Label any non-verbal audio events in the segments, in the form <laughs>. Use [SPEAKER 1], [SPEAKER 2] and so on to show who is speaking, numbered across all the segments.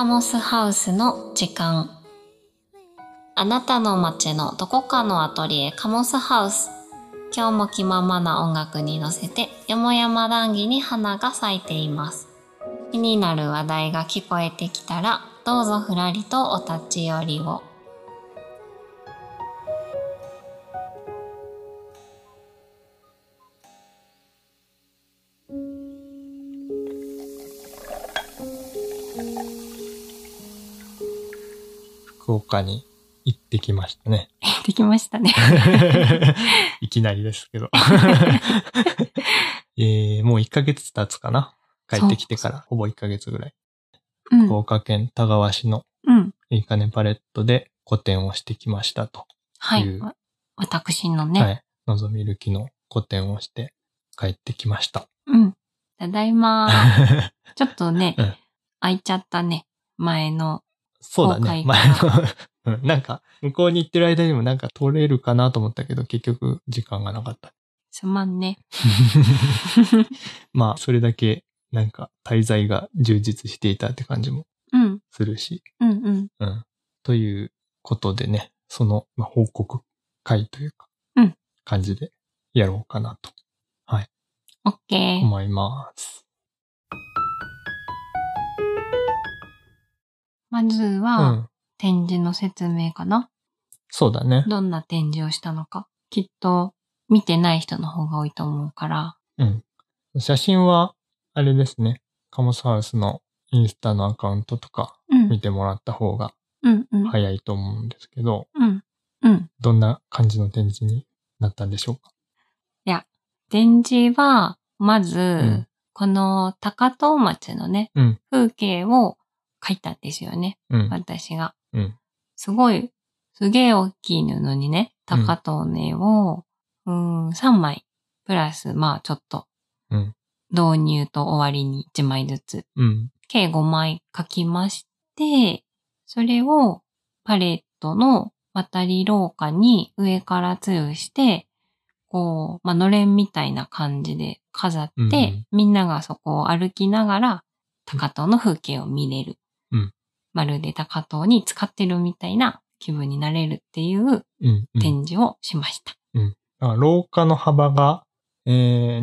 [SPEAKER 1] カモスハウスの時間。あなたの街のどこかのアトリエカモスハウス。今日も気ままな音楽に乗せてよもやま談義に花が咲いています。気になる話題が聞こえてきたらどうぞふらりとお立ち寄りを。
[SPEAKER 2] 岡に行ってきましたね。
[SPEAKER 1] できましたね。<laughs>
[SPEAKER 2] いきなりですけど。<laughs> えー、もう1ヶ月経つかな？帰ってきてから、ほぼ1ヶ月ぐらい。
[SPEAKER 1] うん。
[SPEAKER 2] 福岡県田川市の
[SPEAKER 1] うん。
[SPEAKER 2] いいかねパレットで個展をしてきましたと。
[SPEAKER 1] はい。私のね、
[SPEAKER 2] はい。のぞみるきの個展をして帰ってきました。
[SPEAKER 1] うん。ただいま <laughs> ちょっとね、
[SPEAKER 2] うん。
[SPEAKER 1] 空いちゃったね。前の
[SPEAKER 2] そうだね。前の、<laughs> うんなんか、向こうに行ってる間にもなんか撮れるかなと思ったけど、結局時間がなかった。
[SPEAKER 1] すまんね。<laughs>
[SPEAKER 2] まあ、それだけ、なんか、滞在が充実していたって感じも
[SPEAKER 1] うん。
[SPEAKER 2] するし、
[SPEAKER 1] うんうん。
[SPEAKER 2] うん。ということでね、その、まあ、報告会というか、
[SPEAKER 1] うん。
[SPEAKER 2] 感じでやろうかなと。
[SPEAKER 1] オッケー。
[SPEAKER 2] 思います。
[SPEAKER 1] まず
[SPEAKER 2] う
[SPEAKER 1] は、
[SPEAKER 2] ん。
[SPEAKER 1] 展示の説明かな？
[SPEAKER 2] そうだね。
[SPEAKER 1] どんな展示をしたのか？きっと、見てない人の方が多いと思うから。
[SPEAKER 2] うん。写真は、あれですね。カモスハウスのインスタのアカウントとか
[SPEAKER 1] うん。
[SPEAKER 2] 見てもらった方が
[SPEAKER 1] うんうん。
[SPEAKER 2] 早いと思うんですけど、
[SPEAKER 1] うん。うん。
[SPEAKER 2] どんな感じの展示になったんでしょうか？
[SPEAKER 1] 展示は、まず、
[SPEAKER 2] ん
[SPEAKER 1] この高遠町のね、
[SPEAKER 2] うん
[SPEAKER 1] 風景を描いたんですよね。
[SPEAKER 2] うん。
[SPEAKER 1] 私が。
[SPEAKER 2] うん。
[SPEAKER 1] すごい、すげえ大きい布にね、高遠根を、うん、3枚、プラス、まあちょっと、
[SPEAKER 2] うん。
[SPEAKER 1] 導入と終わりに1枚ずつ、
[SPEAKER 2] うん。
[SPEAKER 1] 計5枚描きまして、それをパレットの渡り廊下に上から吊るして、こう、まあ、のれんみたいな感じで飾って、
[SPEAKER 2] うんうん
[SPEAKER 1] みんながそこを歩きながら、高遠の風景を見れる。
[SPEAKER 2] うん
[SPEAKER 1] まるで高遠に使ってるみたいな気分になれるっていう
[SPEAKER 2] うん。うん。
[SPEAKER 1] 展示をしました。
[SPEAKER 2] あ廊下の幅が、え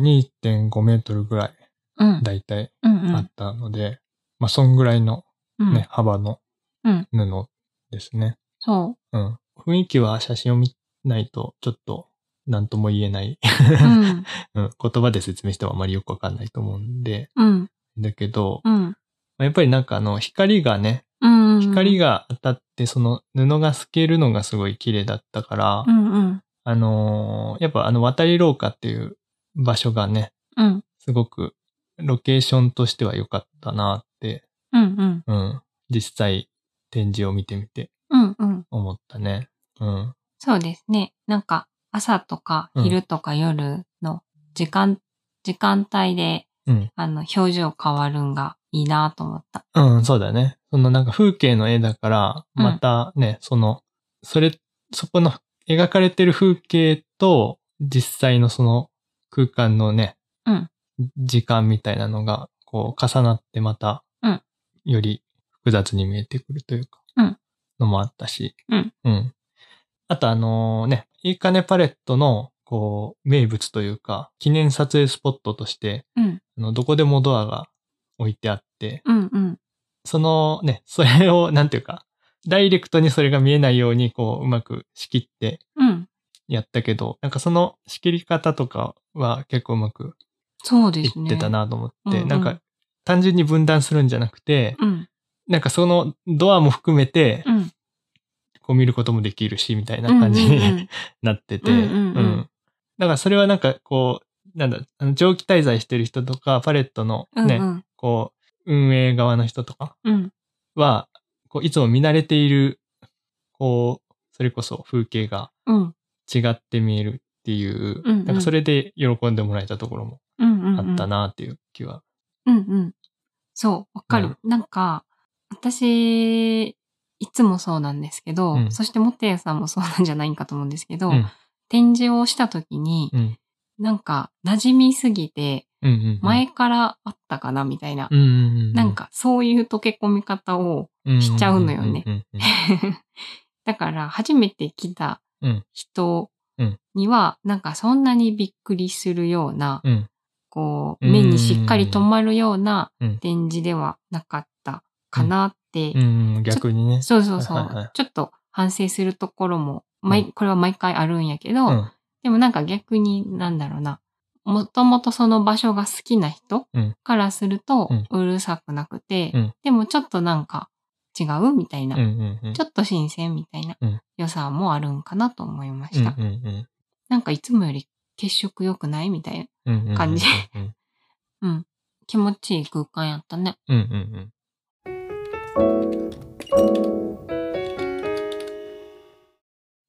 [SPEAKER 2] ー、2.5メートルぐらい、
[SPEAKER 1] うん。
[SPEAKER 2] だいたい
[SPEAKER 1] うんうん
[SPEAKER 2] あったので、まあ、そんぐらいの
[SPEAKER 1] うん
[SPEAKER 2] ね、幅の
[SPEAKER 1] うん
[SPEAKER 2] 布ですね。
[SPEAKER 1] そ
[SPEAKER 2] うん。雰囲気は写真を見ないと、ちょっと、なんとも言えない、
[SPEAKER 1] う。うん。<laughs>
[SPEAKER 2] うん、言葉で説明してもあまりよくわかんないと思うんで、
[SPEAKER 1] うん。
[SPEAKER 2] だけど、
[SPEAKER 1] うん。
[SPEAKER 2] まあやっぱりなんかあの、光がね、
[SPEAKER 1] うん。
[SPEAKER 2] 光が当たって、その布が透けるのがすごい綺麗だったから、
[SPEAKER 1] うんうん。
[SPEAKER 2] あのーやっぱあの渡り廊下っていう場所がね、
[SPEAKER 1] うん。
[SPEAKER 2] すごくロケーションとしては良かったなって、
[SPEAKER 1] うんうん。
[SPEAKER 2] うん、実際展示を見てみて
[SPEAKER 1] うんうん。
[SPEAKER 2] 思ったね。うん。
[SPEAKER 1] そうですね。なんか、朝とか
[SPEAKER 2] うん
[SPEAKER 1] 昼とか夜の時間、時間帯で、
[SPEAKER 2] うん。
[SPEAKER 1] あの、表情変わるんがいいなと思った。
[SPEAKER 2] うん、そうだね。そのなんか風景の絵だから、
[SPEAKER 1] うん
[SPEAKER 2] またね、その、それ、そこの描かれてる風景と実際のその空間のね、
[SPEAKER 1] うん
[SPEAKER 2] 時間みたいなのが、こう重なってまた、
[SPEAKER 1] うん
[SPEAKER 2] より複雑に見えてくるというか、
[SPEAKER 1] うん
[SPEAKER 2] のもあったし、
[SPEAKER 1] うん
[SPEAKER 2] うん。あとあのね、いいかねパレットの、こう、名物というか、記念撮影スポットとして、
[SPEAKER 1] うん。
[SPEAKER 2] あのどこでもドアが置いてあって、
[SPEAKER 1] うんうん。
[SPEAKER 2] そのね、<laughs> それを、なんていうか、ダイレクトにそれが見えないように、こう、うまく仕切って
[SPEAKER 1] うん。
[SPEAKER 2] やったけど、なんかその仕切り方とかは結構うまくい
[SPEAKER 1] そうですね。
[SPEAKER 2] ってた。なと思って、
[SPEAKER 1] うんうん
[SPEAKER 2] なんか単純に分断するんじゃなくて、
[SPEAKER 1] うん。
[SPEAKER 2] なんかそのドアも含めて、
[SPEAKER 1] うん。
[SPEAKER 2] こう見ることもできるし、みたいな感じに、
[SPEAKER 1] うんうんうん
[SPEAKER 2] なってて、
[SPEAKER 1] うんうんうん
[SPEAKER 2] だからそれはなんかこう、なんだ、あの長期滞在してる人とか、パレットのね、
[SPEAKER 1] うんうん。
[SPEAKER 2] こう、運営側の人とか
[SPEAKER 1] うん。
[SPEAKER 2] は、こういつも見慣れている、こう、それこそ風景が
[SPEAKER 1] うん。
[SPEAKER 2] 違って見えるっていう、
[SPEAKER 1] うんうん
[SPEAKER 2] なんかそれで喜んでもらえたところも
[SPEAKER 1] うんうん。
[SPEAKER 2] あったなっていう気は。
[SPEAKER 1] うんうん。そう、わかる。なんか、私、いつもそうなんですけど、
[SPEAKER 2] うん
[SPEAKER 1] そしてモテヤさんもそうなんじゃないかと思うんですけど、
[SPEAKER 2] うん
[SPEAKER 1] 展示をした時に、
[SPEAKER 2] うん。
[SPEAKER 1] なんか馴染みすぎて。前からあったかなみたいな。なんかそういう溶け込み方をしちゃうのよね。だから初めて来た
[SPEAKER 2] うん。
[SPEAKER 1] 人
[SPEAKER 2] うん。
[SPEAKER 1] には、なんかそんなにびっくりするような、こう、
[SPEAKER 2] うん
[SPEAKER 1] 目にしっかり止まるような
[SPEAKER 2] うん。
[SPEAKER 1] 展示ではなかったかなって。
[SPEAKER 2] 逆にね。
[SPEAKER 1] そうそうそう、ちょっと反省するところも、これは毎回あるんやけど、
[SPEAKER 2] うん。
[SPEAKER 1] でもなんか逆になんだろうな、もともとその場所が好きな人
[SPEAKER 2] うん
[SPEAKER 1] からすると
[SPEAKER 2] う
[SPEAKER 1] るさくなくて、
[SPEAKER 2] うん
[SPEAKER 1] でもちょっとなんか違うみたいな、
[SPEAKER 2] うんうんうん。
[SPEAKER 1] ちょっと新鮮みたいな
[SPEAKER 2] うん
[SPEAKER 1] 良さもあるんかなと思いました。
[SPEAKER 2] うんうんうん
[SPEAKER 1] なんかいつもより血色良くないみたいな。
[SPEAKER 2] うんうんうんうん。
[SPEAKER 1] 感じ
[SPEAKER 2] うん
[SPEAKER 1] うん。気持ちいい空間やったね。
[SPEAKER 2] うんうん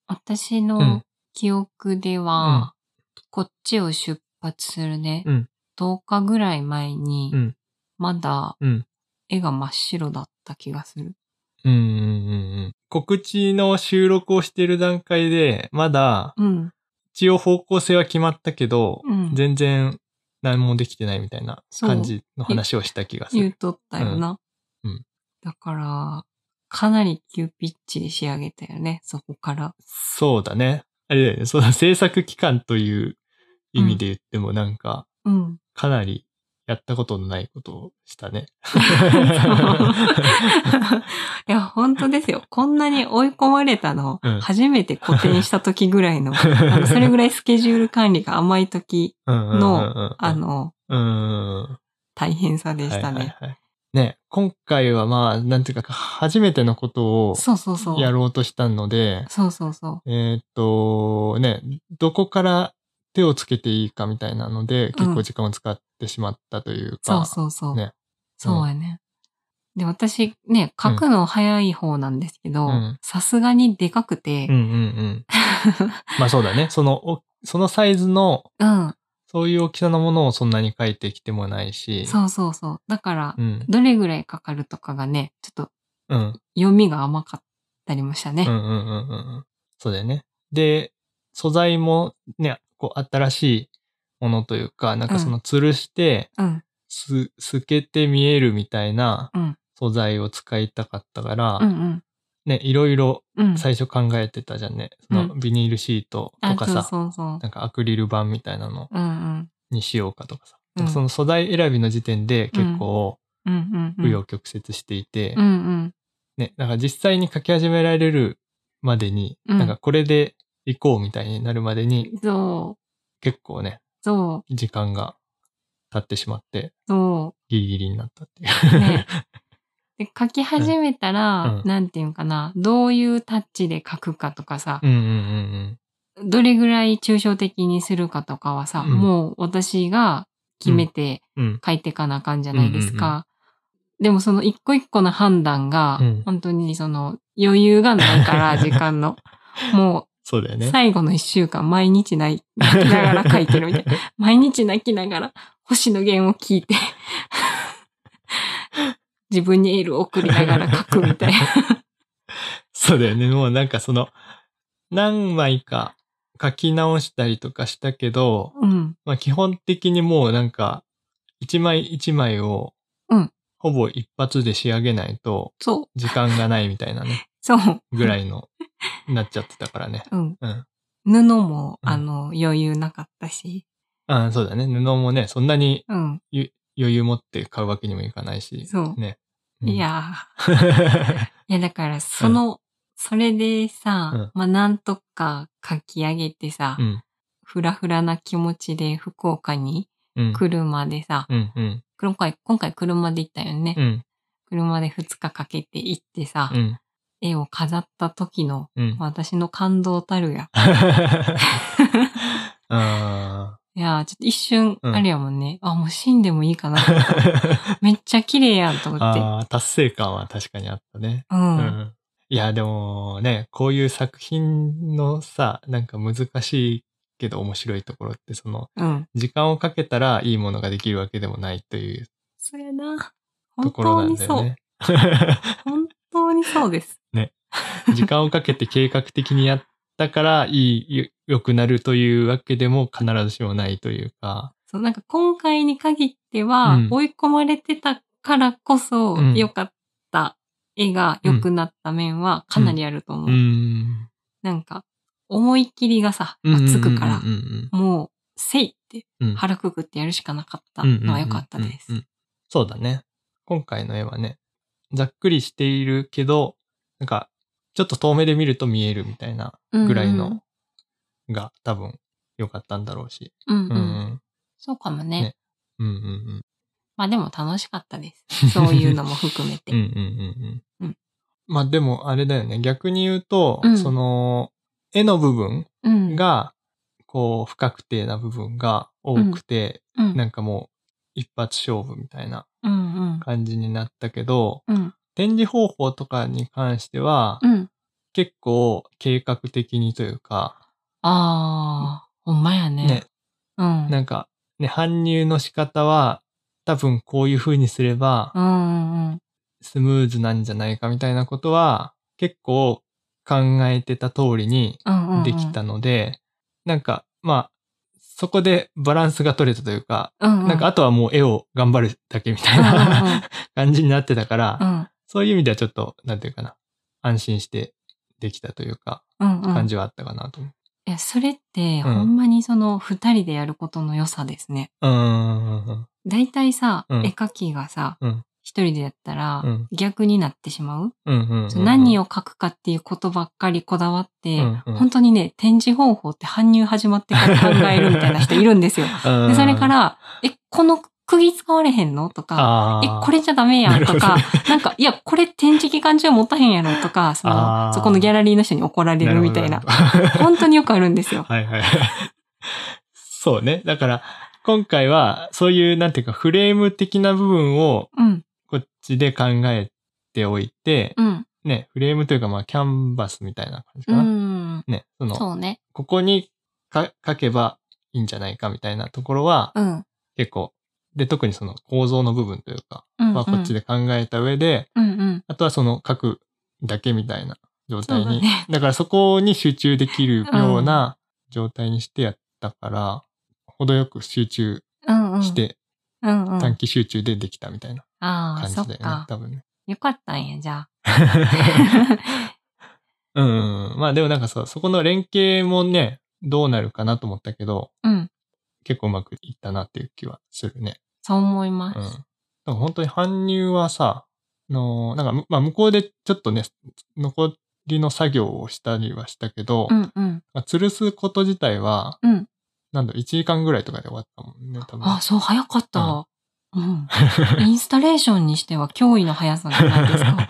[SPEAKER 1] 私
[SPEAKER 2] うん
[SPEAKER 1] の記憶では、こっちを出発するね、
[SPEAKER 2] うん
[SPEAKER 1] 10日ぐらい前に、
[SPEAKER 2] うん
[SPEAKER 1] まだ
[SPEAKER 2] うん。
[SPEAKER 1] 絵が真っ白だった気がする。
[SPEAKER 2] うんうんうんうん。告知の収録をしている段階で、まだ、
[SPEAKER 1] うん。
[SPEAKER 2] 一応方向性は決まったけど、
[SPEAKER 1] うん
[SPEAKER 2] 全然何もできてないみたいな感じの話をした気がする。
[SPEAKER 1] 言うとったよな。
[SPEAKER 2] うんうん
[SPEAKER 1] だから、かなり急ピッチで仕上げたよね、そこから。
[SPEAKER 2] そうだね。あれだよね。その制作期間という意味で言ってもなんか、
[SPEAKER 1] うん。
[SPEAKER 2] かなりやったことのないことをしたね。<laughs>
[SPEAKER 1] いや、本当ですよ。こんなに追い込まれたの、
[SPEAKER 2] うん
[SPEAKER 1] 初めて個展した時ぐらいの、あのそれぐらいスケジュール管理が甘い時、
[SPEAKER 2] の
[SPEAKER 1] のあ、の、
[SPEAKER 2] うん。
[SPEAKER 1] 大変さでしたね。
[SPEAKER 2] はいはいはいね、今回はまあ、なんていうか、初めてのことを
[SPEAKER 1] そうそうそう。
[SPEAKER 2] やろうとしたので、
[SPEAKER 1] そうそうそ
[SPEAKER 2] えーっと、ね、どこから手をつけていいかみたいなので、結構時間を使ってしまったという
[SPEAKER 1] う。そう
[SPEAKER 2] か、
[SPEAKER 1] そうそう。
[SPEAKER 2] ね
[SPEAKER 1] そうやね。で、私ね、書くの早い方なんですけど
[SPEAKER 2] うん、
[SPEAKER 1] さすがにでかくて
[SPEAKER 2] うん、うんうん。<laughs> まあそうだね。その、おそのサイズの、
[SPEAKER 1] うん、
[SPEAKER 2] そういう大きさのものをそんなに書いてきてもないし、
[SPEAKER 1] そうそうそう。だから、
[SPEAKER 2] うん。
[SPEAKER 1] どれぐらいかかるとかがね、ちょっと
[SPEAKER 2] うん。
[SPEAKER 1] 読みが甘かったりもしたね。
[SPEAKER 2] うんうんうんうんうん。そうだよね。で、素材もね、こう新しいものというか、なんかその吊るして、
[SPEAKER 1] うん、
[SPEAKER 2] す、透けて見えるみたいな
[SPEAKER 1] うん、
[SPEAKER 2] 素材を使いたかったから、
[SPEAKER 1] うん、うん。
[SPEAKER 2] ね、いろいろ
[SPEAKER 1] うん。
[SPEAKER 2] 最初考えてたじゃんね。そのビニールシートとかさ、
[SPEAKER 1] あそうそうそう。
[SPEAKER 2] なんかアクリル板みたいなの
[SPEAKER 1] うんうん。
[SPEAKER 2] にしようかとかさ。
[SPEAKER 1] うん
[SPEAKER 2] その素材選びの時点で結構
[SPEAKER 1] うんうんうん。
[SPEAKER 2] 紆余曲折していて、
[SPEAKER 1] うんうん。
[SPEAKER 2] ね、だから実際に書き始められるまでに、
[SPEAKER 1] うん
[SPEAKER 2] なんかこれで行こうみたいになるまでに結構ね、時間が経ってしまって、
[SPEAKER 1] そ
[SPEAKER 2] ギリギリになったっていう。
[SPEAKER 1] う。ね。<laughs> で、書き始めたら、
[SPEAKER 2] うん
[SPEAKER 1] なんていうんかな、どういうタッチで書くかとかさ
[SPEAKER 2] う、んうんうん
[SPEAKER 1] どれぐらい抽象的にするかとかはさ、
[SPEAKER 2] うん
[SPEAKER 1] もう私が決めて。書いてかなあかんじゃないです
[SPEAKER 2] うんうん
[SPEAKER 1] か。でもその一個一個の判断が
[SPEAKER 2] うん、
[SPEAKER 1] 本当にその余裕がないから、時間の。<laughs> もう、
[SPEAKER 2] そうだよね。
[SPEAKER 1] 最後の一週間毎日泣きながら書いてるみたいな。<laughs> 毎日泣きながら星野源を聞いて、自分にエールを送りながら書くみたいな。<laughs>
[SPEAKER 2] そうだよね。もうなんかその、何枚か書き直したりとかしたけど、
[SPEAKER 1] うん。
[SPEAKER 2] まあ基本的にもうなんか、一枚一枚を
[SPEAKER 1] うん、
[SPEAKER 2] ほぼ一発で仕上げないと。時間がないみたいなね、<laughs>
[SPEAKER 1] そう。
[SPEAKER 2] ぐらいの、なっちゃってたからね。
[SPEAKER 1] うん。
[SPEAKER 2] うん。
[SPEAKER 1] 布も、
[SPEAKER 2] うん
[SPEAKER 1] あの、余裕なかったし。
[SPEAKER 2] そうだね。布もね、そんなに
[SPEAKER 1] うん。
[SPEAKER 2] ゆ余裕持って買うわけにもいかないし。
[SPEAKER 1] そう
[SPEAKER 2] ね。うん
[SPEAKER 1] い。やー。<laughs> いや、だから、その、それでさ、
[SPEAKER 2] うん
[SPEAKER 1] まあ、なんとか書き上げてさ、
[SPEAKER 2] うん。
[SPEAKER 1] ふらふらな気持ちで福岡に
[SPEAKER 2] うん。
[SPEAKER 1] 来るまでさ、
[SPEAKER 2] うん。うん。
[SPEAKER 1] 今回、今回車で行ったよね。
[SPEAKER 2] うん。
[SPEAKER 1] 車で2日かけて行ってさ、
[SPEAKER 2] うん。
[SPEAKER 1] 絵を飾った時の
[SPEAKER 2] うん。
[SPEAKER 1] 私の感動たるや。<laughs>
[SPEAKER 2] あ
[SPEAKER 1] いやー、ちょっと一瞬、
[SPEAKER 2] うん
[SPEAKER 1] あれやもんね。あ、もう死んでもいいかな <laughs> めっちゃ綺麗やんと思って。
[SPEAKER 2] あー。達成感は確かにあったね。
[SPEAKER 1] うん。
[SPEAKER 2] うん。いや、でもね、こういう作品のさ、なんか難しいけど面白いところって、その、
[SPEAKER 1] うん。
[SPEAKER 2] 時間をかけたらいいものができるわけでもないという
[SPEAKER 1] そうやな。
[SPEAKER 2] と
[SPEAKER 1] 本
[SPEAKER 2] ころ
[SPEAKER 1] 当にそう。
[SPEAKER 2] なんだよね。
[SPEAKER 1] 本当にそうです。<laughs>
[SPEAKER 2] 時間をかけて計画的にやっったからいい、よ良くなるというわけでも必ずしもないというか。
[SPEAKER 1] そう、なんか今回に限っては、
[SPEAKER 2] うん
[SPEAKER 1] 追い込まれてたからこそ
[SPEAKER 2] うん
[SPEAKER 1] 良かった絵が良くなった面はかなりあると思う。
[SPEAKER 2] うーん。
[SPEAKER 1] なんか、思い切りがさ、つくから
[SPEAKER 2] うん、うん
[SPEAKER 1] もう、せいって
[SPEAKER 2] うんうん。
[SPEAKER 1] 腹くくってやるしかなかった
[SPEAKER 2] うんうんうんうん
[SPEAKER 1] のは良かったです
[SPEAKER 2] うん。うんそうだね。今回の絵はね、ざっくりしているけど、なんか、ちょっと遠目で見ると見えるみたいなぐらいのが多分良かったんだろうし。
[SPEAKER 1] うんうん。
[SPEAKER 2] うんうん。
[SPEAKER 1] そうかもね。
[SPEAKER 2] ねうんうんうん。
[SPEAKER 1] まあでも楽しかったです。そういうのも含めて。
[SPEAKER 2] うんうんうんうん。
[SPEAKER 1] うん
[SPEAKER 2] まあでもあれだよね。逆に言うと、
[SPEAKER 1] うん
[SPEAKER 2] その、絵の部分
[SPEAKER 1] うん。
[SPEAKER 2] が、こう、不確定な部分が多くて、
[SPEAKER 1] うん、
[SPEAKER 2] なんかもう、一発勝負みたいな
[SPEAKER 1] うんうん。
[SPEAKER 2] 感じになったけど、
[SPEAKER 1] うん。
[SPEAKER 2] 展示方法とかに関しては、
[SPEAKER 1] うん。
[SPEAKER 2] 結構計画的にというか、
[SPEAKER 1] ああ、ほんまやね。
[SPEAKER 2] ね、
[SPEAKER 1] うん。
[SPEAKER 2] なんか、ね、搬入の仕方は、多分こういう風にすれば
[SPEAKER 1] う、んうんうん。
[SPEAKER 2] スムーズなんじゃないかみたいなことは、結構考えてた通りに
[SPEAKER 1] うんうんうん。
[SPEAKER 2] できたので、なんか、まあ、そこでバランスが取れたというか、
[SPEAKER 1] うんうん。
[SPEAKER 2] なんかあとはもう絵を頑張るだけみたい
[SPEAKER 1] うんうんうん
[SPEAKER 2] な <laughs> 感じになってたから、
[SPEAKER 1] うん。
[SPEAKER 2] そういう意味ではちょっと、なんていうかな、安心してできたというか、
[SPEAKER 1] うんうん。
[SPEAKER 2] 感じはあったかなと思う。
[SPEAKER 1] いや、それって、
[SPEAKER 2] うん
[SPEAKER 1] ほんまにその二人でやることの良さですね。
[SPEAKER 2] うーん。
[SPEAKER 1] だいたいさ、
[SPEAKER 2] うん
[SPEAKER 1] 絵描きがさ
[SPEAKER 2] うん、
[SPEAKER 1] 一人でやったら
[SPEAKER 2] うん、
[SPEAKER 1] 逆になってしまう？何を描くかっていうことばっかりこだわって、
[SPEAKER 2] うんうん
[SPEAKER 1] 本当にね、展示方法って搬入始まってから考えるみたいな人いるんですよ。<laughs> で、それか、ら、え、この釘使われへんの？とか、
[SPEAKER 2] あ
[SPEAKER 1] え、これじゃダメやん？とか
[SPEAKER 2] な
[SPEAKER 1] なんか、いや、これ展示期間中持たへんやろ？とか、その、そこのギャラリーの人に怒られるみたいな。
[SPEAKER 2] な。
[SPEAKER 1] 本当によくあるんですよ。<laughs>
[SPEAKER 2] はいはい。そうね。だから、今回は、そういう、なんていうか、フレーム的な部分を、
[SPEAKER 1] うん、
[SPEAKER 2] こっちで考えておいて、
[SPEAKER 1] うん、
[SPEAKER 2] ね、フレームというか、まあ、キャンバスみたいな感じ
[SPEAKER 1] う
[SPEAKER 2] かな。
[SPEAKER 1] ん。
[SPEAKER 2] ね、その、
[SPEAKER 1] そうね。
[SPEAKER 2] ここにか書けばいいんじゃないかみたいなところは、
[SPEAKER 1] うん。
[SPEAKER 2] 結構、で、特にその構造の部分というか、
[SPEAKER 1] うん、
[SPEAKER 2] まあ、こっちで考えた上で、
[SPEAKER 1] うん、うん。
[SPEAKER 2] あとはその書くだけみたいな状態に。
[SPEAKER 1] だね
[SPEAKER 2] だからそこに集中できるような状態にしてやったから、程よく集中
[SPEAKER 1] うん、うん。
[SPEAKER 2] して、
[SPEAKER 1] うん、うん。
[SPEAKER 2] 短期集中でできたみたいな感じだよね。多分ね。
[SPEAKER 1] よかったんや、じゃあ。<laughs>
[SPEAKER 2] うんうんうん。まあでもなんかそう、そこの連携もね、どうなるかなと思ったけど、
[SPEAKER 1] うん。
[SPEAKER 2] 結構うまくいったなっていう気はするね。
[SPEAKER 1] そう思います。
[SPEAKER 2] うん。なんか本当に搬入はさ、あの、なんかむ、まあ向こうでちょっとね、残りの作業をしたりはしたけど、
[SPEAKER 1] うん、うん。
[SPEAKER 2] まあ、吊るすこと自体は、
[SPEAKER 1] うん。
[SPEAKER 2] なんだ、1時間ぐらいとかで終わったもんね、多分。
[SPEAKER 1] あ、そう、早かった。うん。インスタレーションにしては驚異の速さじゃないですか。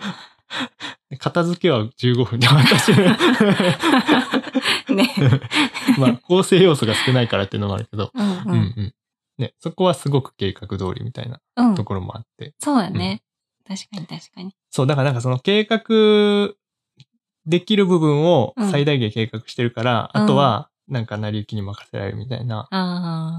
[SPEAKER 1] <laughs>
[SPEAKER 2] 片付けは15分で終わったし、
[SPEAKER 1] ね。<laughs> <laughs>
[SPEAKER 2] まあ、構成要素が少ないからっていうのもあるけど、
[SPEAKER 1] うん、
[SPEAKER 2] う
[SPEAKER 1] うんん。
[SPEAKER 2] うん。ね、そこはすごく計画通りみたいな
[SPEAKER 1] うん
[SPEAKER 2] と。ころもあって。
[SPEAKER 1] そうだね。確かに確かに。
[SPEAKER 2] そう、だからなんかその計画できる部分を最大限計画してるから、
[SPEAKER 1] うん
[SPEAKER 2] あとはなんか成り行きに任せられるみたいな。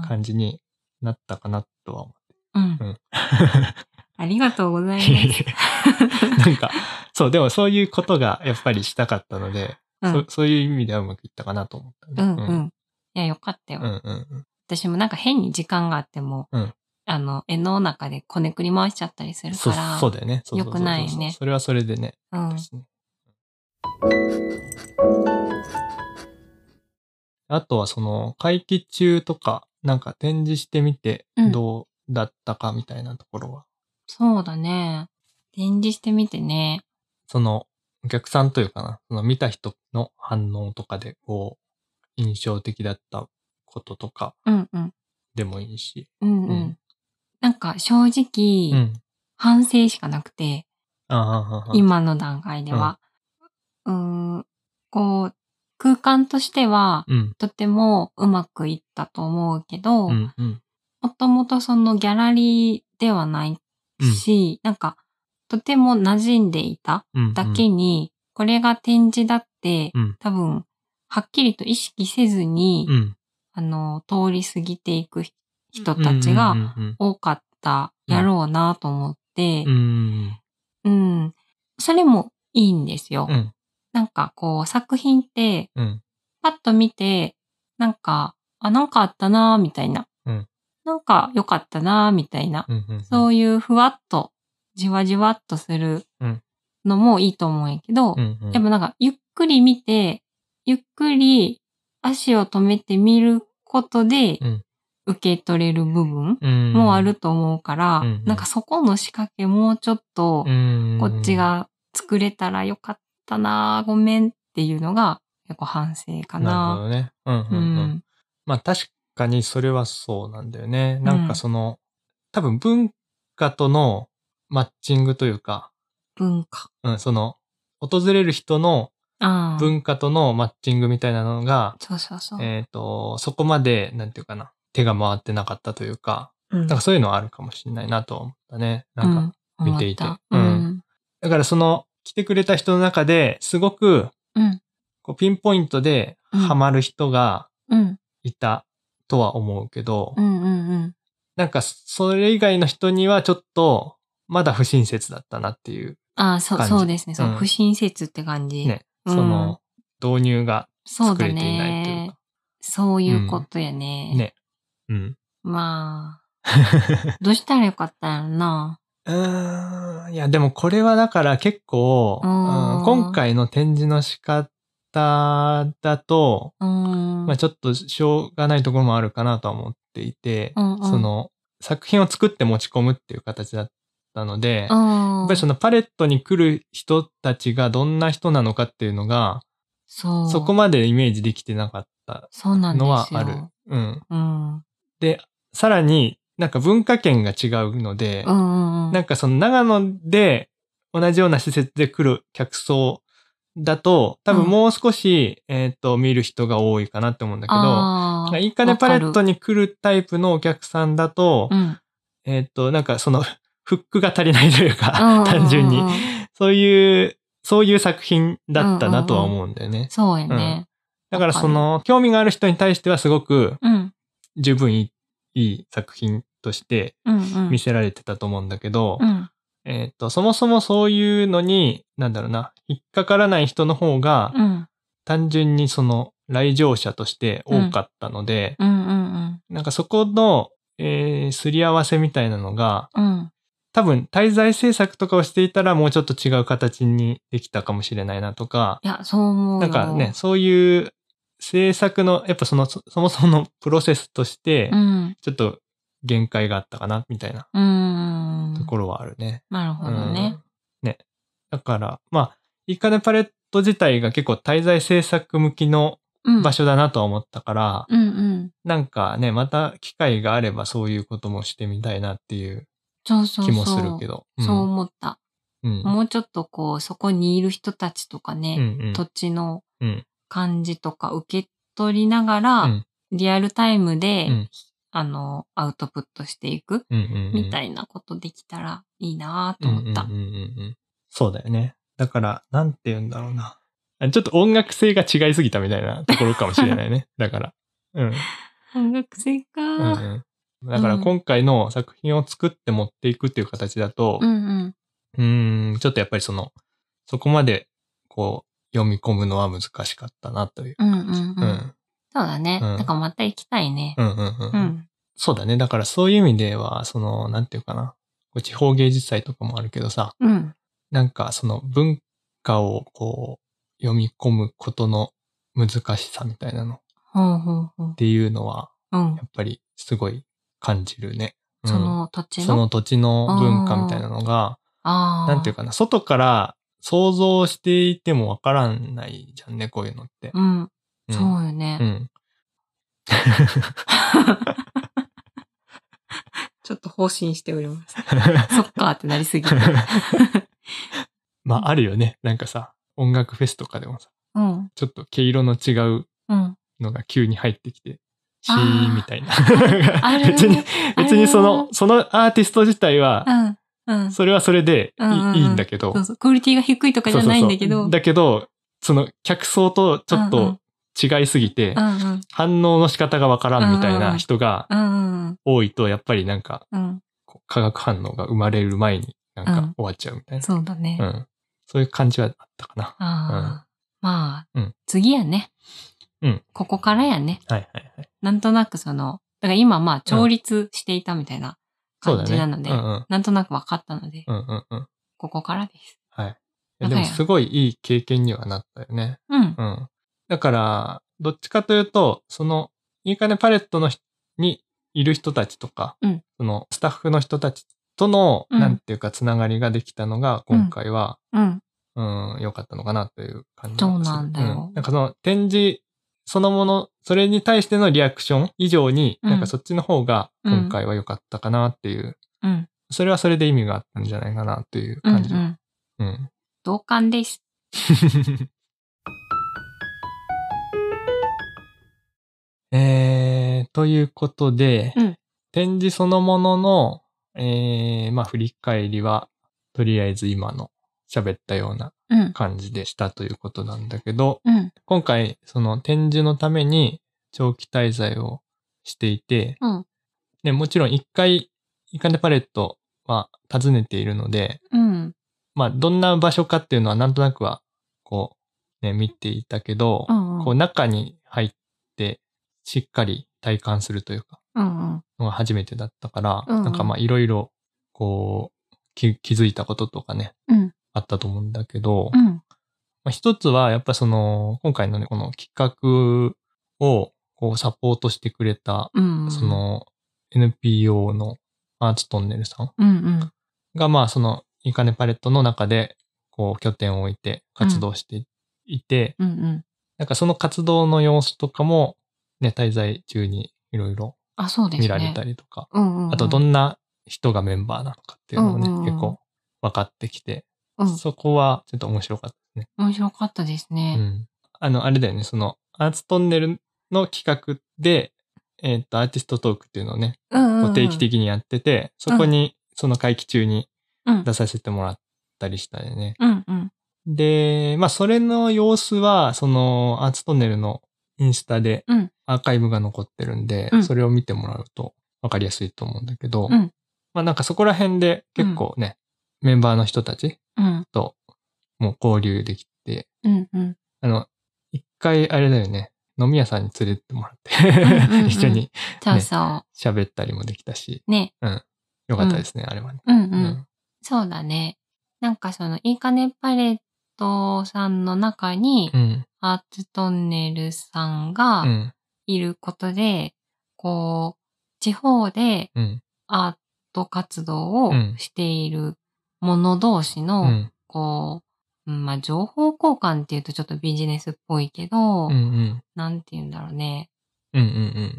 [SPEAKER 2] 感じになったかなとは思
[SPEAKER 1] うん
[SPEAKER 2] う。。うん。<laughs>
[SPEAKER 1] ありがとうございます。<laughs>
[SPEAKER 2] なんか、そう、でもそういうことがやっぱりしたかったので、
[SPEAKER 1] うん
[SPEAKER 2] そそういう意味ではうまくいったかなと思ったね、
[SPEAKER 1] うんうん。いや、よかったよ。
[SPEAKER 2] うんうんうん。
[SPEAKER 1] 私もなんか変に時間があっても、
[SPEAKER 2] うん
[SPEAKER 1] あの、絵の中でこねくり回しちゃったりするから。
[SPEAKER 2] そうだよね。
[SPEAKER 1] よくないね
[SPEAKER 2] それはそれでね。
[SPEAKER 1] うん。
[SPEAKER 2] あとはその、会期中とか、なんか展示してみて
[SPEAKER 1] うん
[SPEAKER 2] どうだったかみたいなところは、
[SPEAKER 1] そうだね。展示してみてね。
[SPEAKER 2] その、お客さんというかな、その見た人の反応とかで、こう、印象的だったこととか
[SPEAKER 1] うんうん。
[SPEAKER 2] でもいいし。
[SPEAKER 1] うんうん。
[SPEAKER 2] うん
[SPEAKER 1] なんか正直、
[SPEAKER 2] うん。
[SPEAKER 1] 反省しかなくて、今の段階では。うーん、こう、空間としては、
[SPEAKER 2] うん。
[SPEAKER 1] とてもうまくいったと思うけど、も
[SPEAKER 2] うん。うん。
[SPEAKER 1] ともとそのギャラリーではないし、なんか、とても馴染んでいた
[SPEAKER 2] うん。
[SPEAKER 1] だけに、これが展示だって、
[SPEAKER 2] うん。
[SPEAKER 1] 多分、はっきりと意識せずに、
[SPEAKER 2] うん。
[SPEAKER 1] あの、通り過ぎていく人たちが
[SPEAKER 2] うん。
[SPEAKER 1] 多かったやろうなと思って
[SPEAKER 2] う、ん。
[SPEAKER 1] うん。それもいいんですよ。
[SPEAKER 2] うん。
[SPEAKER 1] なんかこう、作品って、
[SPEAKER 2] うん。
[SPEAKER 1] パッと見て、なんか、あ、なんかあったなーみたいな。
[SPEAKER 2] うん
[SPEAKER 1] なんか良かったなーみたいな。そういうふわっと、じわじわっとする
[SPEAKER 2] うん
[SPEAKER 1] のもいいと思うんやけど、
[SPEAKER 2] うんうん
[SPEAKER 1] やっぱなんか、ゆっくり見て、ゆっくり足を止めて見ることで
[SPEAKER 2] うん、
[SPEAKER 1] 受け取れる部分
[SPEAKER 2] うん
[SPEAKER 1] もあると思うから、
[SPEAKER 2] うんうん
[SPEAKER 1] なんかそこの仕掛けもうちょっと、
[SPEAKER 2] うん
[SPEAKER 1] こっちが作れたらよかったな、ごめんっていうのが結構反省か
[SPEAKER 2] なるほ
[SPEAKER 1] な。
[SPEAKER 2] どね。うんうん
[SPEAKER 1] う
[SPEAKER 2] うん
[SPEAKER 1] ん。
[SPEAKER 2] まあ確かにそれはそうなんだよね。なんかその、多分文化とのマッチングというか、
[SPEAKER 1] 文化。
[SPEAKER 2] うん、その、訪れる人の。文化とのマッチングみたいなのが、
[SPEAKER 1] そうそうそう。
[SPEAKER 2] えっ、と、そこまで、なんていうかな、手が回ってなかったというか、
[SPEAKER 1] うん
[SPEAKER 2] なんかそういうのはあるかもしれないなと思ったね。なんか、
[SPEAKER 1] うん
[SPEAKER 2] 見ていて
[SPEAKER 1] 思った
[SPEAKER 2] う
[SPEAKER 1] うんん。
[SPEAKER 2] だからその、来てくれた人の中ですごく、
[SPEAKER 1] うん。
[SPEAKER 2] こうピンポイントでハマる人が
[SPEAKER 1] うん。
[SPEAKER 2] いたとは思うけど、
[SPEAKER 1] うん。うん。うん。
[SPEAKER 2] なんかそれ以外の人にはちょっと、まだ不親切だったなっていう、
[SPEAKER 1] ああ、そう、ですね。そう、
[SPEAKER 2] うん
[SPEAKER 1] 不親切って感じ。
[SPEAKER 2] ね、
[SPEAKER 1] うん
[SPEAKER 2] その、導入が作れていないという
[SPEAKER 1] ね
[SPEAKER 2] か。。
[SPEAKER 1] そういうことやね。
[SPEAKER 2] ね。うん。
[SPEAKER 1] まあ、<laughs> どうしたらよかったんやろな。
[SPEAKER 2] うーんいや、でもこれはだから結構、
[SPEAKER 1] うん
[SPEAKER 2] うん今回の展示の仕方だと、
[SPEAKER 1] うん。
[SPEAKER 2] まあちょっとしょうがないところもあるかなとは思っていて、
[SPEAKER 1] うんうん
[SPEAKER 2] その作品を作って持ち込むっていう形だったので、
[SPEAKER 1] うん、
[SPEAKER 2] やっぱりそのパレットに来る人たちがどんな人なのかっていうのが、
[SPEAKER 1] そ
[SPEAKER 2] こまでイメージできてなかった。のはある。うん。
[SPEAKER 1] うん。
[SPEAKER 2] で、さらになんか文化圏が違うので、
[SPEAKER 1] うんうんうん。
[SPEAKER 2] なんかその長野で同じような施設で来る客層だと、多分もう少し、えっ、と、見る人が多いかなって思うんだけど、いいかねパレットに来るタイプのお客さんだと、
[SPEAKER 1] るうん。
[SPEAKER 2] えっ、と、なんかその、フックが足りないというか、
[SPEAKER 1] うんうんうんうん
[SPEAKER 2] 単純に。そういう、そういう作品だったなとは思うんだよね。
[SPEAKER 1] そうやね。
[SPEAKER 2] だからその、興味がある人に対してはすごく
[SPEAKER 1] うん。
[SPEAKER 2] 十分いい作品として
[SPEAKER 1] うんうん。
[SPEAKER 2] 見せられてたと思うんだけど、
[SPEAKER 1] うん。
[SPEAKER 2] えっ、と、そもそもそういうのに、なんだろうな、引っかからない人の方が、
[SPEAKER 1] うん。
[SPEAKER 2] 単純にその来場者として多かったので、
[SPEAKER 1] うんうん
[SPEAKER 2] なんかそこの、えーすり合わせみたいなのが、
[SPEAKER 1] うん。うん。
[SPEAKER 2] 多分滞在制作とかをしていたらもうちょっと違う形にできたかもしれないなとか、
[SPEAKER 1] いや、そう思うよ。
[SPEAKER 2] なんかね、そういう制作の、やっぱその、そそもそものプロセスとして
[SPEAKER 1] う、ん。
[SPEAKER 2] ちょっと限界があったかな、みたいな
[SPEAKER 1] うん。
[SPEAKER 2] ところはあるね。
[SPEAKER 1] なるほどね。
[SPEAKER 2] うんね。だから、まあ、いいかねパレット自体が結構滞在制作向きの
[SPEAKER 1] うん。
[SPEAKER 2] 場所だなとは思ったから、
[SPEAKER 1] うんうん。
[SPEAKER 2] なんかね、また機会があればそういうこともしてみたいなっていう
[SPEAKER 1] そうそうそう。
[SPEAKER 2] 気もするけど。
[SPEAKER 1] そう思った。
[SPEAKER 2] うん。
[SPEAKER 1] もうちょっとこう、そこにいる人たちとか
[SPEAKER 2] うん
[SPEAKER 1] ね、
[SPEAKER 2] うん
[SPEAKER 1] 土地の
[SPEAKER 2] うん
[SPEAKER 1] 感じとか受け取りながら、
[SPEAKER 2] うん
[SPEAKER 1] リアルタイムで、
[SPEAKER 2] うん
[SPEAKER 1] あの、アウトプットしていく、
[SPEAKER 2] うんうんうん
[SPEAKER 1] みたいなことできたらいいなと思った。
[SPEAKER 2] うんうんうんうんうんそうだよね。だから、なんて言うんだろうな。あちょっと音楽性が違いすぎたみたいなところかもしれないね。<laughs> だから。うん。
[SPEAKER 1] 音楽性か。
[SPEAKER 2] うんうん。だから今回の作品を作って持っていくっていう形だと
[SPEAKER 1] う、んうん。
[SPEAKER 2] ん、ちょっとやっぱりその、そこまで、こう、読み込むのは難しかったなという。
[SPEAKER 1] うんうんうん。
[SPEAKER 2] うん。
[SPEAKER 1] そうだね。
[SPEAKER 2] うん
[SPEAKER 1] だからまた行きたいね。
[SPEAKER 2] うんうんうん。
[SPEAKER 1] う
[SPEAKER 2] うん、
[SPEAKER 1] ん。
[SPEAKER 2] そうだね。だからそういう意味では、その、なんていうかな。地方芸術祭とかもあるけどさ、
[SPEAKER 1] うん。
[SPEAKER 2] なんかその文化をこう、読み込むことの難しさみたいなのっ。ていうのは、
[SPEAKER 1] うん
[SPEAKER 2] や。っぱりすごい感じるね。うん
[SPEAKER 1] その土地の？
[SPEAKER 2] その土地の文化みたいなのが、
[SPEAKER 1] ああ。
[SPEAKER 2] なんていうかな、外から想像していてもわからないじゃんね、こういうのって。
[SPEAKER 1] うん。
[SPEAKER 2] うん
[SPEAKER 1] そうよね。
[SPEAKER 2] うん。<laughs>
[SPEAKER 1] ちょっと方針しております。<laughs> そっかってなりすぎて。<laughs>
[SPEAKER 2] まあ、あるよね。なんかさ、音楽フェスとかでもさ、
[SPEAKER 1] うん。
[SPEAKER 2] ちょっと毛色の違う
[SPEAKER 1] うん。
[SPEAKER 2] のが急に入ってきて、シ
[SPEAKER 1] あー
[SPEAKER 2] ーンみたいな。別に、別にそ
[SPEAKER 1] あ
[SPEAKER 2] の、そのアーティスト自体は。それはそれでいい,、
[SPEAKER 1] うん
[SPEAKER 2] だけど、
[SPEAKER 1] そうそう。クオリティが低いとかじゃないんだけど。
[SPEAKER 2] そうそうそうだけど、その客層とちょっと違いすぎて、
[SPEAKER 1] うんうん。
[SPEAKER 2] 反応の仕方がわからんみたいな人が多いと、やっぱりなんか、化学反応が生まれる前になんか
[SPEAKER 1] うん
[SPEAKER 2] 終わっちゃうみたいな。
[SPEAKER 1] そうだね。あ
[SPEAKER 2] うん。そういう感じはあったかな。
[SPEAKER 1] あ。まあ
[SPEAKER 2] うん、
[SPEAKER 1] 次やね。
[SPEAKER 2] うん
[SPEAKER 1] ここからやね。
[SPEAKER 2] はいはいはい。
[SPEAKER 1] なんとなくその、だから今まあ、調律していたみたいな。感じなので、
[SPEAKER 2] うんうん。
[SPEAKER 1] なんとなく分かったので、
[SPEAKER 2] うんうんうん。
[SPEAKER 1] ここからです。
[SPEAKER 2] はい。いでもすごいいい経験にはなったよね。
[SPEAKER 1] うん。
[SPEAKER 2] うん。だから、どっちかというと、その、いいかねパレットの人にいる人たちとか、
[SPEAKER 1] うん
[SPEAKER 2] そのスタッフの人たちとの、
[SPEAKER 1] うん
[SPEAKER 2] なんていうか、つながりができたのが、今回は、
[SPEAKER 1] うん。
[SPEAKER 2] うん、良かったのかなという感じ
[SPEAKER 1] そうなんだよ
[SPEAKER 2] うんなんかその展示そのもの、それに対してのリアクション以上に、
[SPEAKER 1] うん
[SPEAKER 2] なんかそっちの方が今回は良かったかなっていう、
[SPEAKER 1] うん。
[SPEAKER 2] それはそれで意味があったんじゃないかなという
[SPEAKER 1] うん。う
[SPEAKER 2] 感じ。
[SPEAKER 1] ん。
[SPEAKER 2] うん。
[SPEAKER 1] 同感です。<laughs>
[SPEAKER 2] えー、ということで、
[SPEAKER 1] うん
[SPEAKER 2] 展示そのものの、えー、まあ振り返りは、とりあえず今の喋ったような
[SPEAKER 1] うん。
[SPEAKER 2] 感じでしたということなんだけど、
[SPEAKER 1] うん。
[SPEAKER 2] 今回その展示のために長期滞在をしていて、
[SPEAKER 1] うん。
[SPEAKER 2] ね、もちろん一回イカネパレットは訪ねているので、
[SPEAKER 1] うん。
[SPEAKER 2] まあどんな場所かっていうのはなんとなくはこうね、見ていたけど、
[SPEAKER 1] うんうん
[SPEAKER 2] こう中に入ってしっかり体感するというか、初めてだったから、
[SPEAKER 1] うんうん
[SPEAKER 2] なんかまあいろいろこう気気づいたこととかね、
[SPEAKER 1] うん。
[SPEAKER 2] あったと思うんだけど、
[SPEAKER 1] うん。
[SPEAKER 2] まあ、一つはやっぱその今回のね、この企画をこうサポートしてくれた、
[SPEAKER 1] うん。
[SPEAKER 2] そ、の NPO のアーツトンネルさん
[SPEAKER 1] うんうん。
[SPEAKER 2] がまあそのイカネパレットの中でこう拠点を置いて活動していて、
[SPEAKER 1] うんうん。
[SPEAKER 2] なんかその活動の様子とかもね、滞在中にいろいろ
[SPEAKER 1] あ、そうですね。
[SPEAKER 2] 見られたりとか、
[SPEAKER 1] うんうんうん。
[SPEAKER 2] あとどんな人がメンバーなのかっていうのもね、
[SPEAKER 1] うんうんうん
[SPEAKER 2] 結構分かってきて、
[SPEAKER 1] うん。
[SPEAKER 2] そこはちょっと面白かったですね。
[SPEAKER 1] 面白かったです
[SPEAKER 2] う
[SPEAKER 1] ね。
[SPEAKER 2] ん。あの、あれだよね、そのアーツトンネルの企画で、えっ、と、アーティストトークっていうのをね、
[SPEAKER 1] うんうんうん。
[SPEAKER 2] 定期的にやってて、そこにその会期中に
[SPEAKER 1] うん。
[SPEAKER 2] 出させてもらったりしたよね。
[SPEAKER 1] うんうん。
[SPEAKER 2] で、まあ、それの様子は、その、アーツトンネルのインスタで
[SPEAKER 1] うん
[SPEAKER 2] アーカイブが残ってるんで、
[SPEAKER 1] うん
[SPEAKER 2] それを見てもらうと分かりやすいと思うんだけど、
[SPEAKER 1] うん
[SPEAKER 2] まあ、なんかそこら辺で結構ね、メンバーの人たち
[SPEAKER 1] うん。
[SPEAKER 2] ともう交流できて、
[SPEAKER 1] うんうん。
[SPEAKER 2] あの、一回あれだよね、飲み屋さんに連れてってもらって、
[SPEAKER 1] うんうん
[SPEAKER 2] 一緒に
[SPEAKER 1] そうそ
[SPEAKER 2] 喋ったりもできたし、
[SPEAKER 1] う。ね。
[SPEAKER 2] よかったですね、あれはね。
[SPEAKER 1] うんう。
[SPEAKER 2] うん
[SPEAKER 1] そうだね。なんかその、いいかねパレットさんの中に、
[SPEAKER 2] うん。
[SPEAKER 1] アーツトンネルさん
[SPEAKER 2] う
[SPEAKER 1] が
[SPEAKER 2] ん。
[SPEAKER 1] いることで、こう、地方で
[SPEAKER 2] うん。
[SPEAKER 1] アート活動を
[SPEAKER 2] うん
[SPEAKER 1] している者同士
[SPEAKER 2] う
[SPEAKER 1] の、
[SPEAKER 2] ん。
[SPEAKER 1] こう、うんまあ、情報交換っていうとちょっとビジネスっぽいけど、
[SPEAKER 2] うん。うん。
[SPEAKER 1] なんて言うんだろうね。
[SPEAKER 2] うん。うん。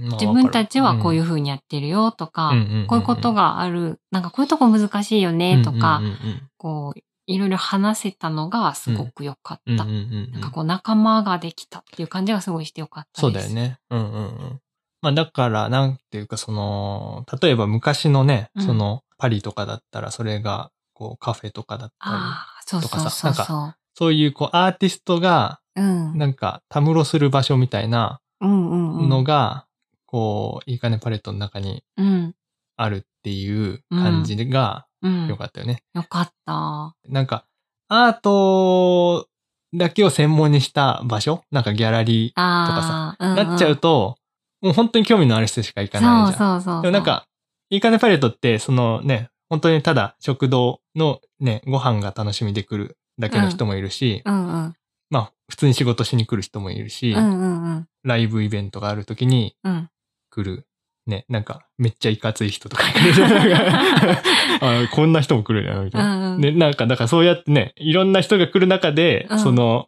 [SPEAKER 2] うん。まあ
[SPEAKER 1] 自分たちはこういう
[SPEAKER 2] わ
[SPEAKER 1] 風にやってるよとか、
[SPEAKER 2] うん
[SPEAKER 1] こういうことがある、なんかこういうとこ難しいよねとか、
[SPEAKER 2] うんうんうん
[SPEAKER 1] こう、いろいろ話せたのがすごく良かった。
[SPEAKER 2] うんうんうんうん
[SPEAKER 1] なんかこう仲間ができたっていう感じがすごいして良かったです。
[SPEAKER 2] そうだよ。ね。うんうんうん。まあだから、なんていうかその、例えば昔のね、
[SPEAKER 1] うん
[SPEAKER 2] その、パリとかだったらそれが、こう、カフェとかだったり、とか
[SPEAKER 1] そう
[SPEAKER 2] さ
[SPEAKER 1] そうそう。
[SPEAKER 2] そういうこう、アーティストが、
[SPEAKER 1] うん。
[SPEAKER 2] なんか、たむろする場所みたいな
[SPEAKER 1] うんうんうん。
[SPEAKER 2] のが、こう、いいかねパレットの中に
[SPEAKER 1] うん。
[SPEAKER 2] あるっていう感じが
[SPEAKER 1] うん。
[SPEAKER 2] 良かったよね。
[SPEAKER 1] よかった。
[SPEAKER 2] なんか、アートだけを専門にした場所？なんかギャラリー
[SPEAKER 1] ああ、うんうん
[SPEAKER 2] なっちゃうと、もう本当に興味のある人しか行かないじゃん。
[SPEAKER 1] そうそうそう。
[SPEAKER 2] でもなん、か、いいかねパレットって、そのね、本当にただ食堂のね、ご飯が楽しみで来るだけの人もいるし、
[SPEAKER 1] うんうん。
[SPEAKER 2] まあ、普通に仕事しに来る人もいるし、
[SPEAKER 1] うんうんうん。
[SPEAKER 2] ライブイベントがある時に
[SPEAKER 1] うん。
[SPEAKER 2] 来る、ね、なんか、めっちゃいかつい人とかいる <laughs> こんな人も来るやな、みたいな。
[SPEAKER 1] うんうん。
[SPEAKER 2] ね、なんか、だからそうやってね、いろんな人が来る中で、
[SPEAKER 1] うん
[SPEAKER 2] その、